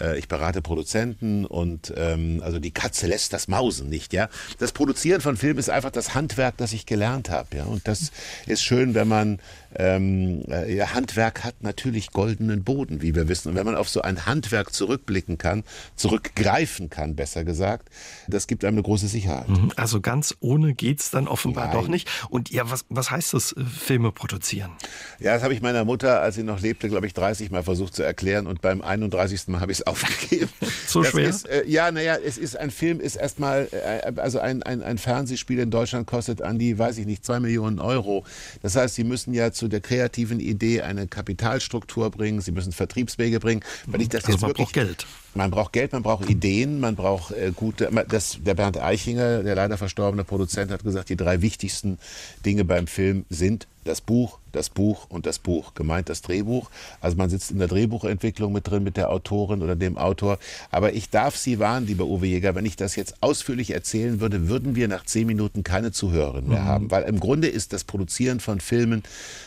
äh, ich berate Produzenten und ähm, also die Katze lässt das Mausen nicht, ja. Das Produzieren von Filmen ist einfach das Handwerk, das ich gelernt habe, ja. Und das ist schön, wenn man ähm, äh, ja, Handwerk hat natürlich goldenen Boden, wie wir wissen. Und wenn man auf so ein Handwerk zurückblicken kann, zurückgreifen kann, besser gesagt, das gibt einem eine große Sicherheit. Mhm. Also ganz ohne geht's dann offenbar Nein. doch nicht. Und ja, was, was heißt das, äh, Filme produzieren? Ja, das habe ich meiner Mutter, als sie noch lebte, glaube ich, 30 Mal versucht zu erklären und beim 31. Mal habe ich es aufgegeben. So das schwer? Ist, äh, ja, naja, es ist ein Film, ist erstmal, äh, also ein, ein, ein Fernsehspiel in Deutschland kostet an die, weiß ich nicht, zwei Millionen Euro. Das heißt, Sie müssen ja zu der kreativen Idee eine Kapitalstruktur bringen, Sie müssen Vertriebswege bringen. Wenn ich das Also jetzt man wirklich, braucht Geld. Man braucht Geld, man braucht Ideen, man braucht äh, gute. Das, der Bernd Eichinger, der leider verstorbene Produzent, hat gesagt, die drei wichtigsten Dinge beim Film sind das Buch, das Buch und das Buch. Gemeint das Drehbuch. Also man sitzt in der Drehbuchentwicklung mit drin mit der Autorin oder dem Autor. Aber ich darf Sie warnen, lieber Uwe Jäger, wenn ich das jetzt ausführlich erzählen würde, würden wir nach zehn Minuten keine Zuhörerin mehr Mhm. haben. Weil im Grunde ist das Produzieren von Filmen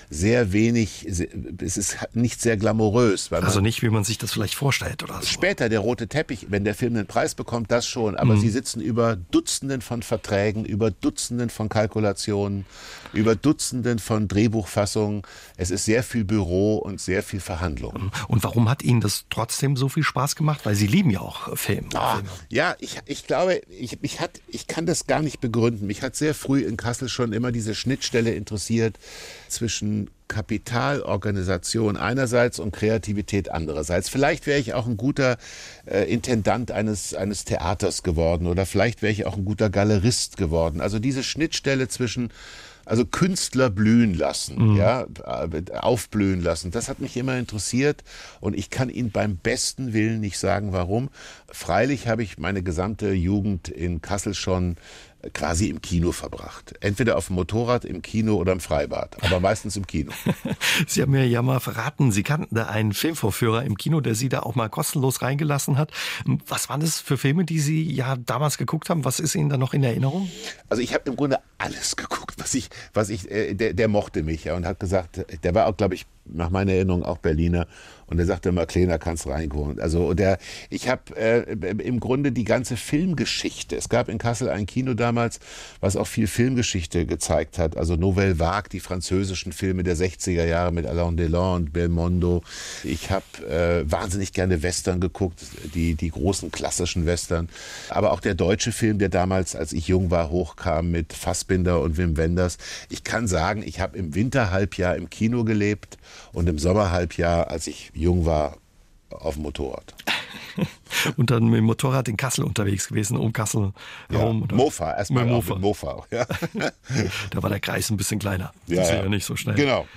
sehr wenig, es ist nicht sehr glamourös. Also nicht, wie man sich das vielleicht vorstellt oder so. Später der rote Teppich, wenn der Film einen Preis bekommt, das schon. Aber Mhm. sie sitzen über Dutzenden von Verträgen, über Dutzenden von Kalkulationen, über Dutzenden von Drehbuchfassungen. Es ist sehr viel Büro und sehr viel Verhandlung. Und warum hat Ihnen das trotzdem so viel Spaß gemacht? Weil Sie lieben ja auch Film. Ah, ja, ich, ich glaube, ich, mich hat, ich kann das gar nicht begründen. Mich hat sehr früh in Kassel schon immer diese Schnittstelle interessiert zwischen Kapitalorganisation einerseits und Kreativität andererseits. Vielleicht wäre ich auch ein guter äh, Intendant eines, eines Theaters geworden oder vielleicht wäre ich auch ein guter Galerist geworden. Also diese Schnittstelle zwischen also Künstler blühen lassen, ja, äh, aufblühen lassen. Das hat mich immer interessiert und ich kann Ihnen beim besten Willen nicht sagen, warum. Freilich habe ich meine gesamte Jugend in Kassel schon quasi im Kino verbracht. Entweder auf dem Motorrad, im Kino oder im Freibad, aber meistens im Kino. Sie haben mir ja mal verraten, Sie kannten da einen Filmvorführer im Kino, der Sie da auch mal kostenlos reingelassen hat. Was waren das für Filme, die Sie ja damals geguckt haben? Was ist Ihnen da noch in Erinnerung? Also ich habe im Grunde alles geguckt, was ich, was ich, äh, der, der mochte mich ja und hat gesagt, der war auch, glaube ich, nach meiner Erinnerung auch Berliner und der sagte immer, Kleiner kannst reinkommen. Also der, ich habe äh, im Grunde die ganze Filmgeschichte. Es gab in Kassel ein Kino damals, was auch viel Filmgeschichte gezeigt hat. Also Nouvelle Vague, die französischen Filme der 60er Jahre mit Alain Delon und Belmondo. Ich habe äh, wahnsinnig gerne Western geguckt, die die großen klassischen Western. Aber auch der deutsche Film, der damals, als ich jung war, hochkam mit Fassbinder und Wim Wenders. Ich kann sagen, ich habe im Winterhalbjahr im Kino gelebt und im Sommerhalbjahr, als ich jung war, auf dem Motorrad. Und dann mit dem Motorrad in Kassel unterwegs gewesen, um Kassel herum. Ja, Mofa, erstmal Mit Mofa. mit Mofa. Ja. Da war der Kreis ein bisschen kleiner. Ja, das ist ja. ja nicht so schnell. Genau.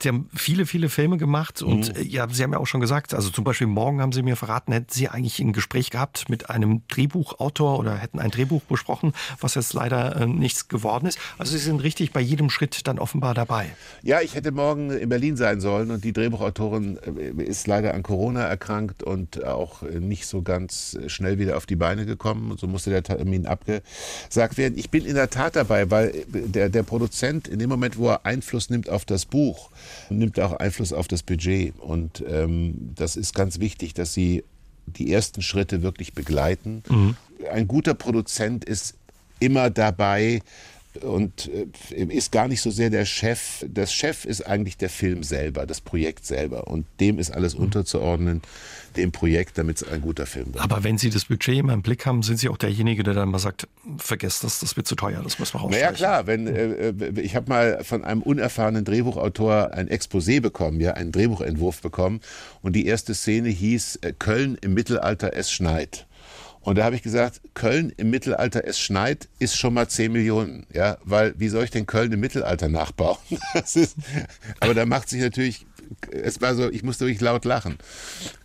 Sie haben viele, viele Filme gemacht und äh, ja, Sie haben ja auch schon gesagt, also zum Beispiel morgen haben Sie mir verraten, hätten Sie eigentlich ein Gespräch gehabt mit einem Drehbuchautor oder hätten ein Drehbuch besprochen, was jetzt leider äh, nichts geworden ist. Also Sie sind richtig bei jedem Schritt dann offenbar dabei. Ja, ich hätte morgen in Berlin sein sollen und die Drehbuchautorin äh, ist leider an Corona erkrankt und auch äh, nicht so ganz schnell wieder auf die Beine gekommen. So musste der Termin abgesagt werden. Ich bin in der Tat dabei, weil äh, der, der Produzent in dem Moment, wo er Einfluss nimmt auf das Buch, nimmt er auch Einfluss auf das Budget. Und ähm, das ist ganz wichtig, dass sie die ersten Schritte wirklich begleiten. Ein guter Produzent ist immer dabei, und äh, ist gar nicht so sehr der Chef. Das Chef ist eigentlich der Film selber, das Projekt selber. Und dem ist alles unterzuordnen, dem Projekt, damit es ein guter Film wird. Aber wenn Sie das Budget immer im Blick haben, sind Sie auch derjenige, der dann mal sagt, vergesst das, das wird zu teuer, das müssen wir rausstreichen. Naja, klar, wenn, äh, äh, ich habe mal von einem unerfahrenen Drehbuchautor ein Exposé bekommen, ja, einen Drehbuchentwurf bekommen. Und die erste Szene hieß äh, Köln im Mittelalter, es schneit. Und da habe ich gesagt, Köln im Mittelalter, es schneit, ist schon mal 10 Millionen. Ja, weil wie soll ich denn Köln im Mittelalter nachbauen? Ist, aber da macht sich natürlich, es war so, ich musste wirklich laut lachen.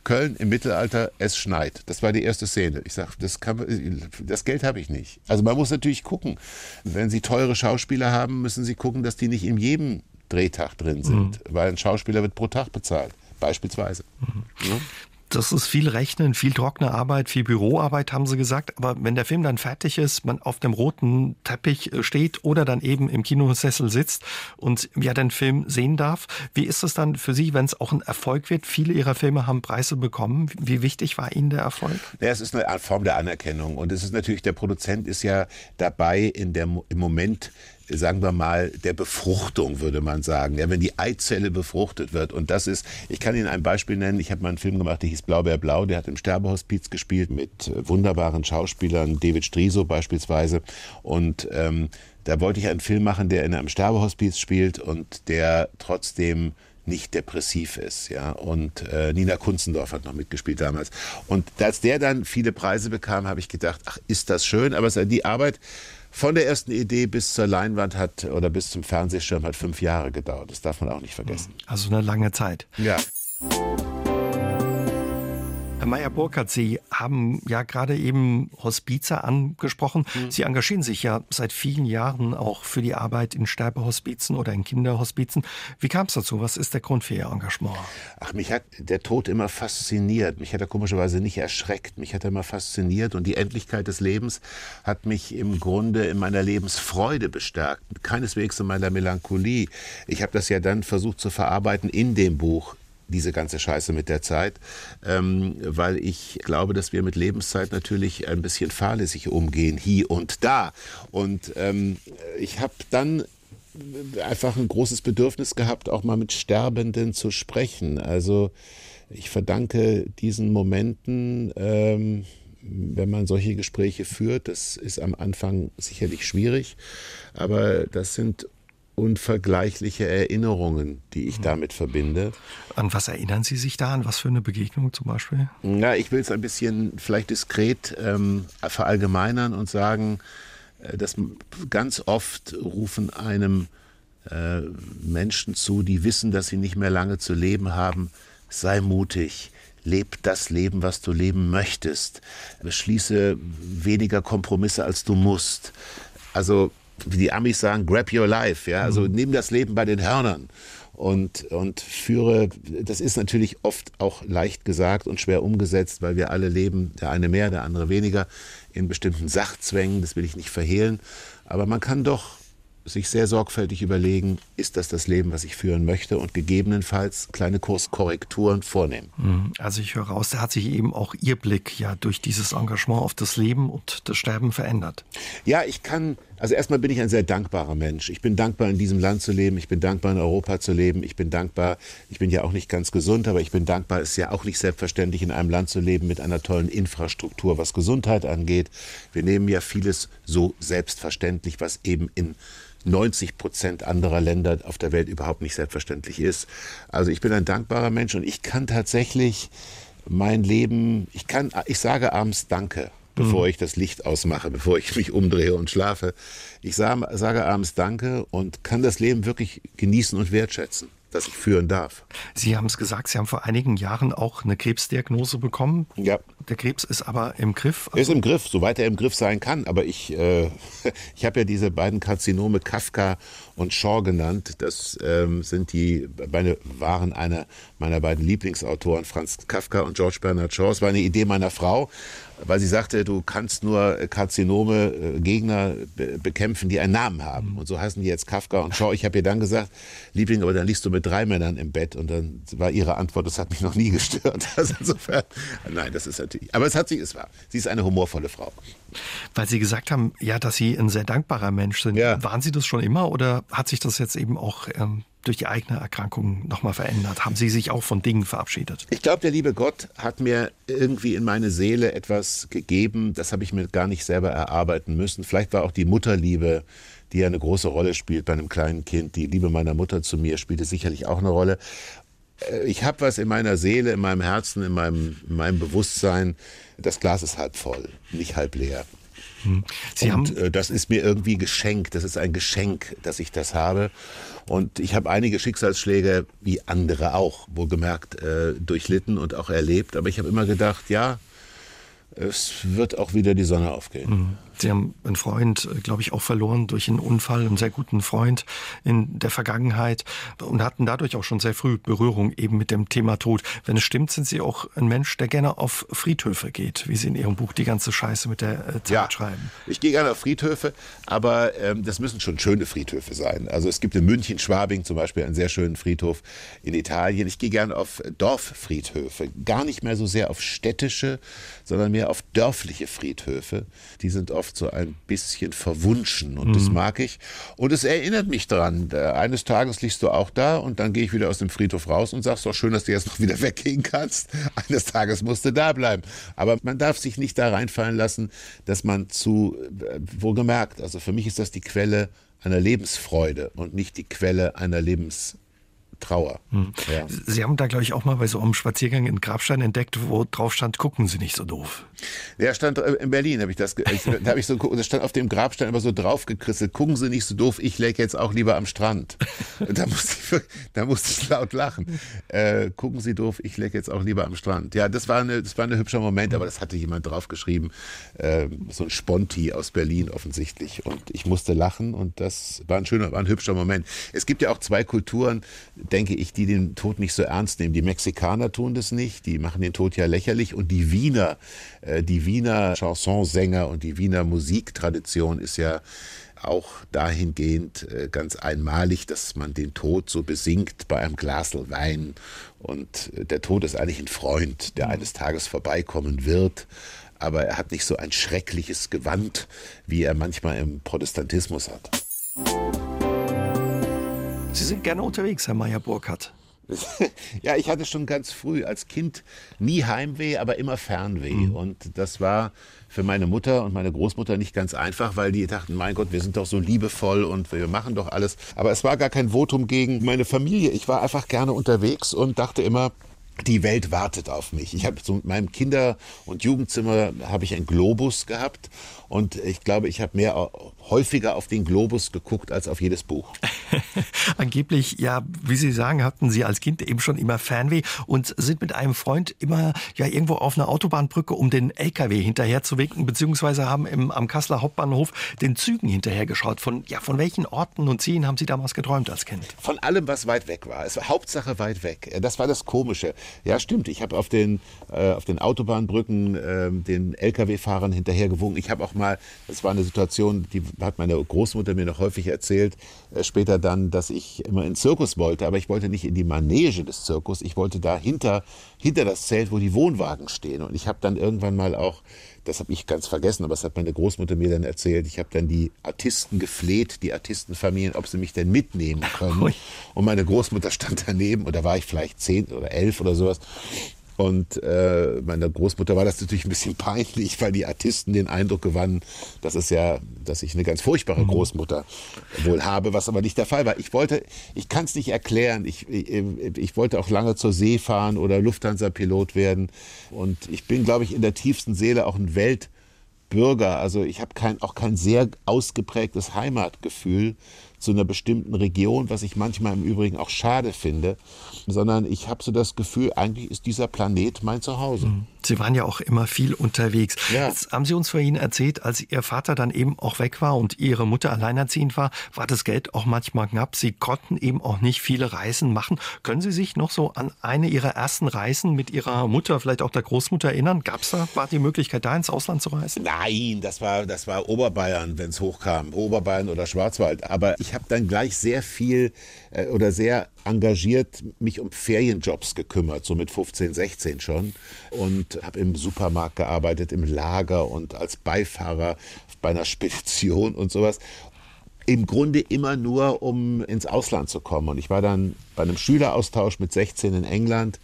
Köln im Mittelalter, es schneit. Das war die erste Szene. Ich sage, das, kann, das Geld habe ich nicht. Also man muss natürlich gucken. Wenn Sie teure Schauspieler haben, müssen Sie gucken, dass die nicht in jedem Drehtag drin sind. Weil ein Schauspieler wird pro Tag bezahlt. Beispielsweise. Ja? Das ist viel Rechnen, viel trockene Arbeit, viel Büroarbeit, haben Sie gesagt. Aber wenn der Film dann fertig ist, man auf dem roten Teppich steht oder dann eben im Kinosessel sitzt und ja den Film sehen darf, wie ist es dann für Sie, wenn es auch ein Erfolg wird? Viele Ihrer Filme haben Preise bekommen. Wie wichtig war Ihnen der Erfolg? Ja, es ist eine Art Form der Anerkennung. Und es ist natürlich, der Produzent ist ja dabei in der, im Moment sagen wir mal, der Befruchtung, würde man sagen. Ja, wenn die Eizelle befruchtet wird. Und das ist, ich kann Ihnen ein Beispiel nennen. Ich habe mal einen Film gemacht, der hieß Blaubeer Blau. Der hat im Sterbehospiz gespielt mit äh, wunderbaren Schauspielern, David Striso beispielsweise. Und ähm, da wollte ich einen Film machen, der in einem Sterbehospiz spielt und der trotzdem nicht depressiv ist, ja. Und äh, Nina Kunzendorf hat noch mitgespielt damals. Und als der dann viele Preise bekam, habe ich gedacht, ach, ist das schön. Aber die Arbeit von der ersten Idee bis zur Leinwand hat oder bis zum Fernsehschirm hat fünf Jahre gedauert. Das darf man auch nicht vergessen. Also eine lange Zeit. Ja. Herr Meyer-Burkhardt, Sie haben ja gerade eben Hospize angesprochen. Mhm. Sie engagieren sich ja seit vielen Jahren auch für die Arbeit in Sterbehospizen oder in Kinderhospizen. Wie kam es dazu? Was ist der Grund für Ihr Engagement? Ach, mich hat der Tod immer fasziniert. Mich hat er komischerweise nicht erschreckt. Mich hat er immer fasziniert. Und die Endlichkeit des Lebens hat mich im Grunde in meiner Lebensfreude bestärkt. Keineswegs in meiner Melancholie. Ich habe das ja dann versucht zu verarbeiten in dem Buch diese ganze Scheiße mit der Zeit, ähm, weil ich glaube, dass wir mit Lebenszeit natürlich ein bisschen fahrlässig umgehen, hier und da. Und ähm, ich habe dann einfach ein großes Bedürfnis gehabt, auch mal mit Sterbenden zu sprechen. Also ich verdanke diesen Momenten, ähm, wenn man solche Gespräche führt, das ist am Anfang sicherlich schwierig, aber das sind unvergleichliche Erinnerungen, die ich mhm. damit verbinde. An was erinnern Sie sich da? An was für eine Begegnung zum Beispiel? Na, ich will es ein bisschen vielleicht diskret ähm, verallgemeinern und sagen, äh, dass ganz oft rufen einem äh, Menschen zu, die wissen, dass sie nicht mehr lange zu leben haben, sei mutig, leb das Leben, was du leben möchtest, schließe weniger Kompromisse, als du musst. Also wie die Amis sagen, grab your life, ja, also mhm. nimm das Leben bei den Hörnern und, und führe, das ist natürlich oft auch leicht gesagt und schwer umgesetzt, weil wir alle leben, der eine mehr, der andere weniger, in bestimmten Sachzwängen, das will ich nicht verhehlen, aber man kann doch sich sehr sorgfältig überlegen, ist das das Leben, was ich führen möchte und gegebenenfalls kleine Kurskorrekturen vornehmen. Mhm. Also ich höre raus, da hat sich eben auch Ihr Blick ja durch dieses Engagement auf das Leben und das Sterben verändert. Ja, ich kann, also erstmal bin ich ein sehr dankbarer Mensch. Ich bin dankbar, in diesem Land zu leben. Ich bin dankbar, in Europa zu leben. Ich bin dankbar, ich bin ja auch nicht ganz gesund, aber ich bin dankbar, es ist ja auch nicht selbstverständlich, in einem Land zu leben mit einer tollen Infrastruktur, was Gesundheit angeht. Wir nehmen ja vieles so selbstverständlich, was eben in 90 Prozent anderer Länder auf der Welt überhaupt nicht selbstverständlich ist. Also ich bin ein dankbarer Mensch und ich kann tatsächlich mein Leben, ich kann, ich sage abends Danke, bevor mhm. ich das Licht ausmache, bevor ich mich umdrehe und schlafe. Ich sage, sage abends Danke und kann das Leben wirklich genießen und wertschätzen das ich führen darf. Sie haben es gesagt, Sie haben vor einigen Jahren auch eine Krebsdiagnose bekommen. Ja. Der Krebs ist aber im Griff. Also ist im Griff, soweit er im Griff sein kann. Aber ich, äh, ich habe ja diese beiden Karzinome Kafka und Shaw genannt. Das ähm, sind die, meine, waren einer meiner beiden Lieblingsautoren, Franz Kafka und George Bernard Shaw. Es war eine Idee meiner Frau weil sie sagte, du kannst nur Karzinome, äh, Gegner bekämpfen, die einen Namen haben. Mhm. Und so heißen die jetzt Kafka und Shaw. Ich habe ihr dann gesagt, Liebling, aber dann liegst du mit drei Männern im Bett. Und dann war ihre Antwort, das hat mich noch nie gestört. Also insofern, nein, das ist natürlich, aber es hat sie, es war, sie ist eine humorvolle Frau. Weil Sie gesagt haben, ja, dass Sie ein sehr dankbarer Mensch sind. Ja. Waren Sie das schon immer oder hat sich das jetzt eben auch ähm, durch die eigene Erkrankung nochmal verändert? Haben Sie sich auch von Dingen verabschiedet? Ich glaube, der liebe Gott hat mir irgendwie in meine Seele etwas gegeben, das habe ich mir gar nicht selber erarbeiten müssen. Vielleicht war auch die Mutterliebe, die ja eine große Rolle spielt bei einem kleinen Kind. Die Liebe meiner Mutter zu mir spielte sicherlich auch eine Rolle. Äh, ich habe was in meiner Seele, in meinem Herzen, in meinem, in meinem Bewusstsein. Das Glas ist halb voll, nicht halb leer. Hm. Sie und äh, das ist mir irgendwie geschenkt. Das ist ein Geschenk, dass ich das habe. Und ich habe einige Schicksalsschläge, wie andere auch, wohlgemerkt, äh, durchlitten und auch erlebt. Aber ich habe immer gedacht, ja, es wird auch wieder die Sonne aufgehen. Mhm. Sie haben einen Freund, äh, glaube ich, auch verloren durch einen Unfall, einen sehr guten Freund in der Vergangenheit und hatten dadurch auch schon sehr früh Berührung eben mit dem Thema Tod. Wenn es stimmt, sind Sie auch ein Mensch, der gerne auf Friedhöfe geht, wie Sie in Ihrem Buch die ganze Scheiße mit der äh, Zeit ja, schreiben. Ich gehe gerne auf Friedhöfe, aber ähm, das müssen schon schöne Friedhöfe sein. Also es gibt in München, Schwabing zum Beispiel einen sehr schönen Friedhof in Italien. Ich gehe gerne auf Dorffriedhöfe, gar nicht mehr so sehr auf städtische, sondern mehr auf dörfliche Friedhöfe. Die sind oft oft so ein bisschen verwunschen und mhm. das mag ich. Und es erinnert mich daran, eines Tages liegst du auch da und dann gehe ich wieder aus dem Friedhof raus und sagst, doch schön, dass du jetzt noch wieder weggehen kannst. Eines Tages musst du da bleiben. Aber man darf sich nicht da reinfallen lassen, dass man zu, äh, wohlgemerkt, also für mich ist das die Quelle einer Lebensfreude und nicht die Quelle einer Lebens Trauer. Hm. Ja. Sie haben da, glaube ich, auch mal bei so einem Spaziergang in Grabstein entdeckt, wo drauf stand, gucken Sie nicht so doof. Ja, stand äh, in Berlin, habe ich das, da habe ich so, das stand auf dem Grabstein immer so draufgekrisselt, gucken Sie nicht so doof, ich läge jetzt auch lieber am Strand. Und da musste ich, da musste ich laut lachen. Äh, gucken Sie doof, ich läge jetzt auch lieber am Strand. Ja, das war eine, das war ein hübscher Moment, aber das hatte jemand draufgeschrieben, äh, so ein Sponti aus Berlin offensichtlich. Und ich musste lachen und das war ein schöner, war ein hübscher Moment. Es gibt ja auch zwei Kulturen, denke ich, die den Tod nicht so ernst nehmen. Die Mexikaner tun das nicht, die machen den Tod ja lächerlich und die Wiener, äh, die Wiener Chansonsänger und die Wiener Musiktradition ist ja auch dahingehend äh, ganz einmalig, dass man den Tod so besingt bei einem Glasl Wein. Und äh, der Tod ist eigentlich ein Freund, der eines Tages vorbeikommen wird. Aber er hat nicht so ein schreckliches Gewand, wie er manchmal im Protestantismus hat. Sie sind gerne unterwegs, Herr Meyer Burkhardt. ja, ich hatte schon ganz früh als Kind nie Heimweh, aber immer Fernweh. Mhm. Und das war für meine Mutter und meine Großmutter nicht ganz einfach, weil die dachten, mein Gott, wir sind doch so liebevoll und wir machen doch alles. Aber es war gar kein Votum gegen meine Familie. Ich war einfach gerne unterwegs und dachte immer, die Welt wartet auf mich. Ich habe so mit meinem Kinder- und Jugendzimmer habe ich einen Globus gehabt und ich glaube, ich habe mehr häufiger auf den Globus geguckt als auf jedes Buch. Angeblich, ja, wie Sie sagen, hatten Sie als Kind eben schon immer Fernweh und sind mit einem Freund immer ja irgendwo auf einer Autobahnbrücke, um den LKW hinterher zu winken, beziehungsweise haben im, am Kasseler Hauptbahnhof den Zügen hinterhergeschaut. Von, ja, von welchen Orten und Zielen haben Sie damals geträumt als Kind? Von allem, was weit weg war. Es war Hauptsache weit weg. Das war das Komische. Ja, stimmt. Ich habe auf den, äh, auf den Autobahnbrücken äh, den LKW-Fahrern hinterhergewunken. Ich habe auch mal mal, das war eine Situation, die hat meine Großmutter mir noch häufig erzählt, äh, später dann, dass ich immer in den Zirkus wollte, aber ich wollte nicht in die Manege des Zirkus, ich wollte da hinter, hinter das Zelt, wo die Wohnwagen stehen. Und ich habe dann irgendwann mal auch, das habe ich ganz vergessen, aber das hat meine Großmutter mir dann erzählt, ich habe dann die Artisten gefleht, die Artistenfamilien, ob sie mich denn mitnehmen können. Und meine Großmutter stand daneben und da war ich vielleicht zehn oder elf oder sowas. Und äh, meiner Großmutter war das natürlich ein bisschen peinlich, weil die Artisten den Eindruck gewannen, dass es ja, dass ich eine ganz furchtbare mhm. Großmutter wohl habe, was aber nicht der Fall war. Ich wollte, ich kann es nicht erklären. Ich, ich, ich wollte auch lange zur See fahren oder Lufthansa-Pilot werden. Und ich bin, glaube ich, in der tiefsten Seele auch ein Weltbürger. Also ich habe kein, auch kein sehr ausgeprägtes Heimatgefühl zu einer bestimmten Region, was ich manchmal im Übrigen auch schade finde, sondern ich habe so das Gefühl, eigentlich ist dieser Planet mein Zuhause. Mhm. Sie waren ja auch immer viel unterwegs. Ja. Jetzt haben Sie uns vorhin erzählt, als Ihr Vater dann eben auch weg war und Ihre Mutter alleinerziehend war, war das Geld auch manchmal knapp. Sie konnten eben auch nicht viele Reisen machen. Können Sie sich noch so an eine Ihrer ersten Reisen mit Ihrer Mutter, vielleicht auch der Großmutter erinnern? Gab es da, war die Möglichkeit, da ins Ausland zu reisen? Nein, das war, das war Oberbayern, wenn es hochkam. Oberbayern oder Schwarzwald. Aber ich habe dann gleich sehr viel äh, oder sehr engagiert mich um Ferienjobs gekümmert, so mit 15, 16 schon. Und habe im Supermarkt gearbeitet, im Lager und als Beifahrer bei einer Spedition und sowas. Im Grunde immer nur, um ins Ausland zu kommen. Und ich war dann bei einem Schüleraustausch mit 16 in England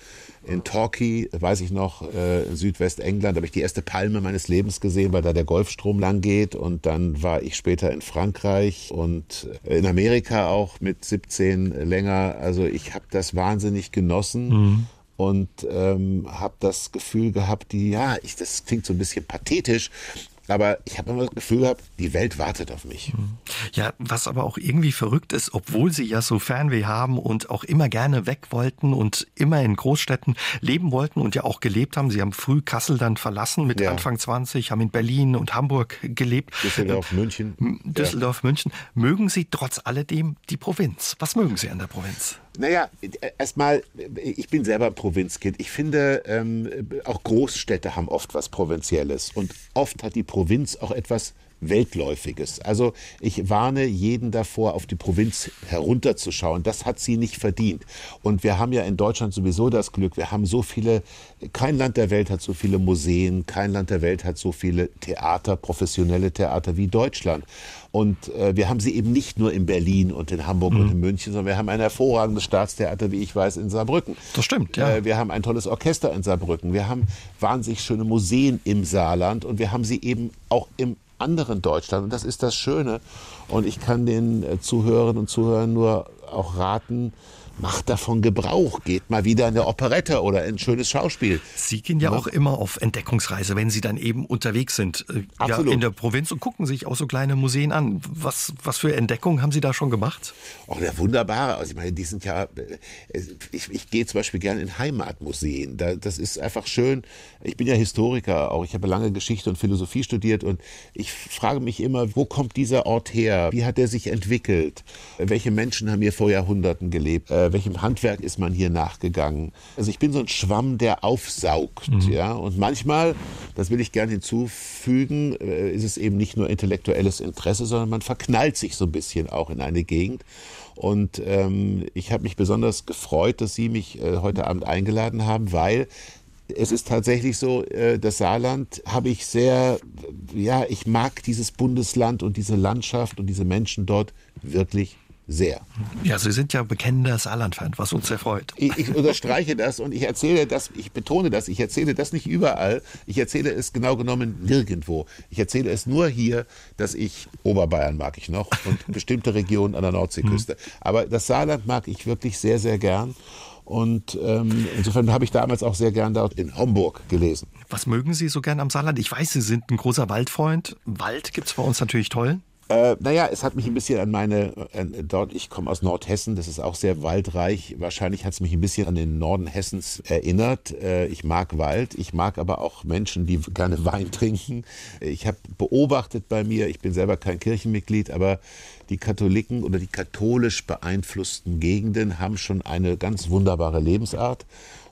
in Torquay, weiß ich noch, äh, Südwestengland, habe ich die erste Palme meines Lebens gesehen, weil da der Golfstrom lang geht. Und dann war ich später in Frankreich und in Amerika auch mit 17 länger. Also ich habe das wahnsinnig genossen. Mhm und ähm, habe das Gefühl gehabt, die ja, ich, das klingt so ein bisschen pathetisch, aber ich habe immer das Gefühl gehabt, die Welt wartet auf mich. Hm. Ja, was aber auch irgendwie verrückt ist, obwohl Sie ja so Fernweh haben und auch immer gerne weg wollten und immer in Großstädten leben wollten und ja auch gelebt haben. Sie haben früh Kassel dann verlassen mit ja. Anfang 20, haben in Berlin und Hamburg gelebt. Düsseldorf, äh, München. Düsseldorf, ja. München. Mögen Sie trotz alledem die Provinz? Was mögen Sie an der Provinz? Naja, erstmal, ich bin selber Provinzkind. Ich finde, ähm, auch Großstädte haben oft was Provinzielles. Und oft hat die Provinz auch etwas Weltläufiges. Also ich warne jeden davor, auf die Provinz herunterzuschauen. Das hat sie nicht verdient. Und wir haben ja in Deutschland sowieso das Glück, wir haben so viele, kein Land der Welt hat so viele Museen, kein Land der Welt hat so viele Theater, professionelle Theater wie Deutschland. Und äh, wir haben sie eben nicht nur in Berlin und in Hamburg mhm. und in München, sondern wir haben ein hervorragendes Staatstheater, wie ich weiß, in Saarbrücken. Das stimmt, ja. Äh, wir haben ein tolles Orchester in Saarbrücken. Wir haben wahnsinnig schöne Museen im Saarland und wir haben sie eben auch im anderen Deutschland. Und das ist das Schöne. Und ich kann den äh, Zuhörerinnen und Zuhörern nur auch raten, macht davon Gebrauch, geht mal wieder in eine Operette oder in ein schönes Schauspiel. Sie gehen ja auch immer auf Entdeckungsreise, wenn Sie dann eben unterwegs sind äh, ja, in der Provinz und gucken sich auch so kleine Museen an. Was, was für Entdeckungen haben Sie da schon gemacht? Auch der wunderbare. Also ich meine, die sind ja, äh, ich, ich gehe zum Beispiel gerne in Heimatmuseen. Da, das ist einfach schön. Ich bin ja Historiker auch. Ich habe lange Geschichte und Philosophie studiert und ich frage mich immer, wo kommt dieser Ort her? Wie hat er sich entwickelt? Welche Menschen haben hier vor Jahrhunderten gelebt? Welchem Handwerk ist man hier nachgegangen? Also ich bin so ein Schwamm, der aufsaugt, mhm. ja. Und manchmal, das will ich gerne hinzufügen, äh, ist es eben nicht nur intellektuelles Interesse, sondern man verknallt sich so ein bisschen auch in eine Gegend. Und ähm, ich habe mich besonders gefreut, dass Sie mich äh, heute Abend eingeladen haben, weil es ist tatsächlich so, äh, das Saarland habe ich sehr, ja, ich mag dieses Bundesland und diese Landschaft und diese Menschen dort wirklich sehr. Ja, Sie sind ja bekennender Saarland-Fan, was uns sehr freut. Ich, ich, unterstreiche das und ich erzähle das, ich betone das, ich erzähle das nicht überall. Ich erzähle es genau genommen nirgendwo. Ich erzähle es nur hier, dass ich Oberbayern mag ich noch und bestimmte Regionen an der Nordseeküste. Mhm. Aber das Saarland mag ich wirklich sehr, sehr gern. Und ähm, insofern habe ich damals auch sehr gern dort in Homburg gelesen. Was mögen Sie so gern am Saarland? Ich weiß, Sie sind ein großer Waldfreund. Wald gibt es bei uns natürlich toll. Äh, naja, es hat mich ein bisschen an meine, äh, dort, ich komme aus Nordhessen, das ist auch sehr waldreich. Wahrscheinlich hat es mich ein bisschen an den Norden Hessens erinnert. Äh, ich mag Wald, ich mag aber auch Menschen, die gerne Wein trinken. Ich habe beobachtet bei mir, ich bin selber kein Kirchenmitglied, aber die Katholiken oder die katholisch beeinflussten Gegenden haben schon eine ganz wunderbare Lebensart.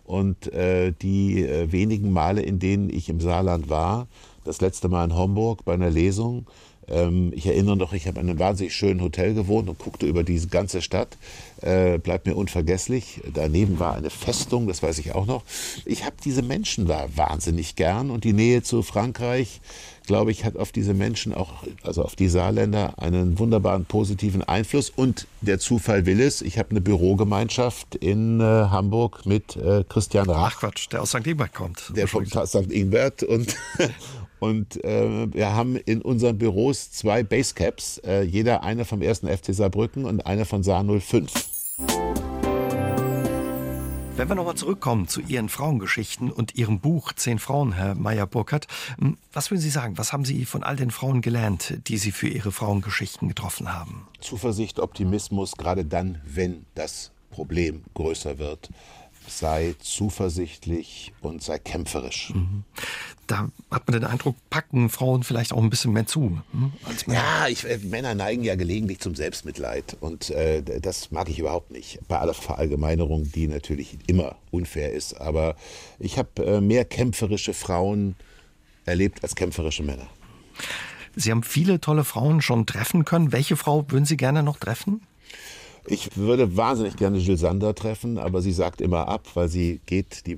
Und äh, die äh, wenigen Male, in denen ich im Saarland war, das letzte Mal in Homburg bei einer Lesung, ähm, ich erinnere noch, ich habe in einem wahnsinnig schönen Hotel gewohnt und guckte über diese ganze Stadt. Äh, bleibt mir unvergesslich. Daneben war eine Festung, das weiß ich auch noch. Ich habe diese Menschen da wahnsinnig gern und die Nähe zu Frankreich, glaube ich, hat auf diese Menschen auch, also auf die Saarländer, einen wunderbaren positiven Einfluss. Und der Zufall will es, ich habe eine Bürogemeinschaft in äh, Hamburg mit äh, Christian Rach. Ach Quatsch, der aus St. Ingbert kommt. Der von St. Ingbert und, Und äh, wir haben in unseren Büros zwei Basecaps, äh, jeder eine vom ersten FC Saarbrücken und einer von Saar 05. Wenn wir nochmal zurückkommen zu Ihren Frauengeschichten und Ihrem Buch Zehn Frauen, Herr Meyer-Burkhardt, hm, was würden Sie sagen? Was haben Sie von all den Frauen gelernt, die Sie für Ihre Frauengeschichten getroffen haben? Zuversicht, Optimismus, gerade dann, wenn das Problem größer wird sei zuversichtlich und sei kämpferisch. Mhm. Da hat man den Eindruck, packen Frauen vielleicht auch ein bisschen mehr zu. Hm, ja, ich, äh, Männer neigen ja gelegentlich zum Selbstmitleid und äh, das mag ich überhaupt nicht. Bei aller Verallgemeinerung, die natürlich immer unfair ist. Aber ich habe äh, mehr kämpferische Frauen erlebt als kämpferische Männer. Sie haben viele tolle Frauen schon treffen können. Welche Frau würden Sie gerne noch treffen? Ich würde wahnsinnig gerne Jill Sander treffen, aber sie sagt immer ab, weil sie geht, die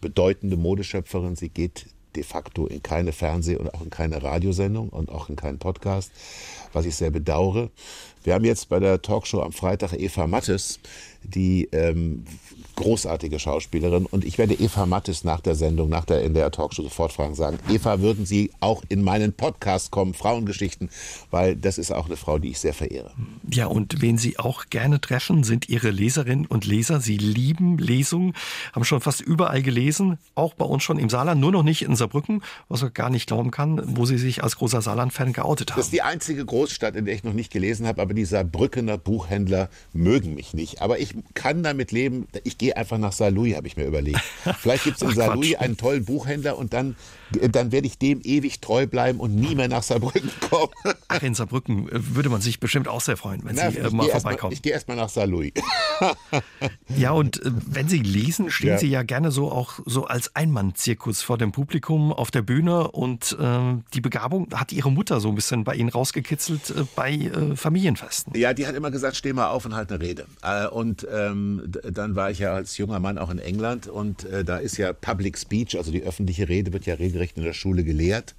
bedeutende Modeschöpferin, sie geht de facto in keine Fernseh- und auch in keine Radiosendung und auch in keinen Podcast, was ich sehr bedauere. Wir haben jetzt bei der Talkshow am Freitag Eva Mattes, die ähm, großartige Schauspielerin. Und ich werde Eva Mattes nach der Sendung, nach der in der Talkshow sofort fragen, sagen, Eva, würden Sie auch in meinen Podcast kommen, Frauengeschichten, weil das ist auch eine Frau, die ich sehr verehre. Ja, und wen Sie auch gerne treffen, sind Ihre Leserinnen und Leser. Sie lieben Lesungen, haben schon fast überall gelesen, auch bei uns schon im Saarland, nur noch nicht in Saarbrücken, was man gar nicht glauben kann, wo Sie sich als großer Saarland-Fan geoutet haben. Das ist die einzige Großstadt, in der ich noch nicht gelesen habe, aber die Saarbrückener Buchhändler mögen mich nicht. Aber ich kann damit leben, ich gehe einfach nach Saarlouis, habe ich mir überlegt. Vielleicht gibt es in Saarlouis einen tollen Buchhändler und dann, dann werde ich dem ewig treu bleiben und nie mehr nach Saarbrücken kommen. Ach, in Saarbrücken äh, würde man sich bestimmt auch sehr freuen, wenn Na, Sie äh, mal vorbeikommen. Mal, ich gehe erstmal nach Saarlouis. ja, und äh, wenn Sie lesen, stehen ja. Sie ja gerne so auch so als Einmann-Zirkus vor dem Publikum auf der Bühne und äh, die Begabung hat Ihre Mutter so ein bisschen bei Ihnen rausgekitzelt äh, bei äh, Familienfesten. Ja, die hat immer gesagt, steh mal auf und halt eine Rede. und ähm, dann war ich ja als junger Mann auch in England und äh, da ist ja Public Speech, also die öffentliche Rede wird ja regelrecht in der Schule gelehrt.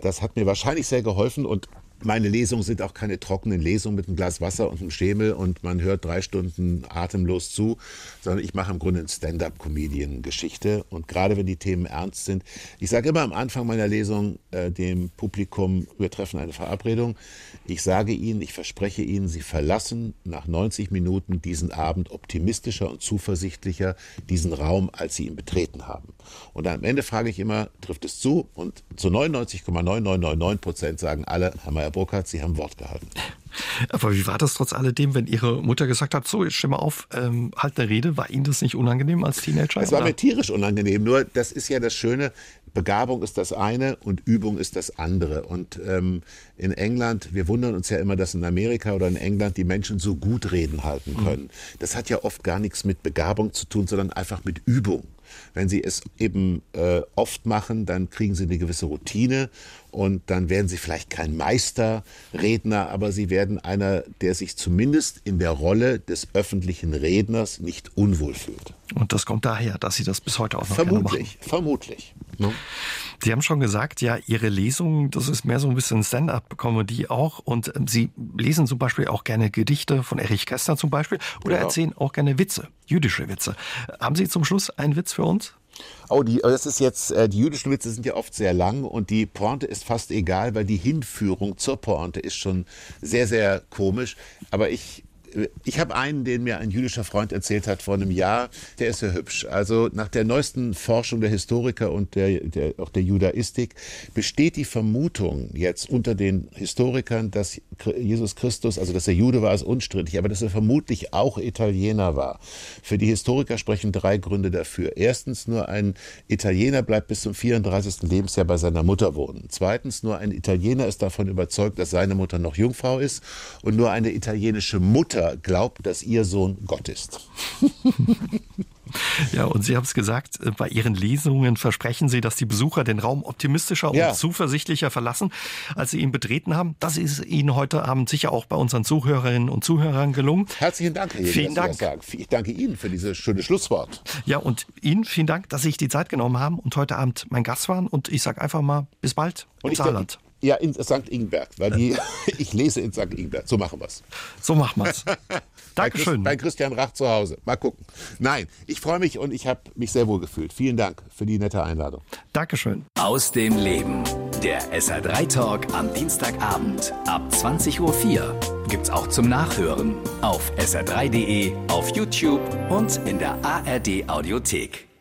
Das hat mir wahrscheinlich sehr geholfen und meine Lesungen sind auch keine trockenen Lesungen mit einem Glas Wasser und einem Schemel und man hört drei Stunden atemlos zu, sondern ich mache im Grunde eine Stand-up-Comedian-Geschichte. Und gerade wenn die Themen ernst sind, ich sage immer am Anfang meiner Lesung äh, dem Publikum, wir treffen eine Verabredung. Ich sage Ihnen, ich verspreche Ihnen, Sie verlassen nach 90 Minuten diesen Abend optimistischer und zuversichtlicher diesen Raum, als Sie ihn betreten haben. Und am Ende frage ich immer, trifft es zu? Und zu 99,9999 Prozent sagen alle, Herr Meyer Burkhardt, Sie haben Wort gehalten. Aber wie war das trotz alledem, wenn Ihre Mutter gesagt hat, so, jetzt mal auf, ähm, halt eine Rede, war Ihnen das nicht unangenehm als Teenager? Es war mir tierisch unangenehm, nur das ist ja das Schöne, Begabung ist das eine und Übung ist das andere. Und ähm, in England, wir wundern uns ja immer, dass in Amerika oder in England die Menschen so gut reden halten mhm. können. Das hat ja oft gar nichts mit Begabung zu tun, sondern einfach mit Übung. Wenn Sie es eben äh, oft machen, dann kriegen Sie eine gewisse Routine und dann werden Sie vielleicht kein Meisterredner, aber Sie werden einer, der sich zumindest in der Rolle des öffentlichen Redners nicht unwohl fühlt. Und das kommt daher, dass Sie das bis heute auch noch vermutlich, Vermutlich, ne? Sie haben schon gesagt, ja, Ihre Lesung, das ist mehr so ein bisschen Stand-up-Comedy auch. Und ähm, Sie lesen zum Beispiel auch gerne Gedichte von Erich Kästner zum Beispiel oder ja. erzählen auch gerne Witze, jüdische Witze. Haben Sie zum Schluss einen Witz für uns? Oh, die, das ist jetzt, äh, die jüdischen Witze sind ja oft sehr lang und die Pointe ist fast egal, weil die Hinführung zur Pointe ist schon sehr, sehr komisch. Aber ich ich habe einen, den mir ein jüdischer Freund erzählt hat vor einem Jahr, der ist sehr hübsch. Also nach der neuesten Forschung der Historiker und der, der, auch der Judaistik besteht die Vermutung jetzt unter den Historikern, dass Jesus Christus, also dass er Jude war, ist unstrittig, aber dass er vermutlich auch Italiener war. Für die Historiker sprechen drei Gründe dafür. Erstens, nur ein Italiener bleibt bis zum 34. Lebensjahr bei seiner Mutter wohnen. Zweitens, nur ein Italiener ist davon überzeugt, dass seine Mutter noch Jungfrau ist und nur eine italienische Mutter Mutter glaubt, dass ihr Sohn Gott ist. Ja, und Sie haben es gesagt, äh, bei Ihren Lesungen versprechen Sie, dass die Besucher den Raum optimistischer ja. und zuversichtlicher verlassen, als sie ihn betreten haben. Das ist Ihnen heute Abend sicher auch bei unseren Zuhörerinnen und Zuhörern gelungen. Herzlichen Dank, Herr Jäger, Vielen Dank. Ich danke Ihnen für dieses schöne Schlusswort. Ja, und Ihnen vielen Dank, dass Sie sich die Zeit genommen haben und heute Abend mein Gast waren. Und ich sage einfach mal, bis bald und im Saarland. Ja, in St. Ingbert, weil die, ich lese in St. Ingbert. So machen wir es. So machen wir es. Dankeschön. Bei, Christian Rach zu Hause. Mal gucken. Nein, ich freue mich und ich habe mich sehr wohl gefühlt. Vielen Dank für die nette Einladung. Dankeschön. Aus dem Leben. Der SR3 Talk am Dienstagabend ab 20.04 Uhr gibt's auch zum Nachhören auf sr3.de, auf YouTube und in der ARD Audiothek.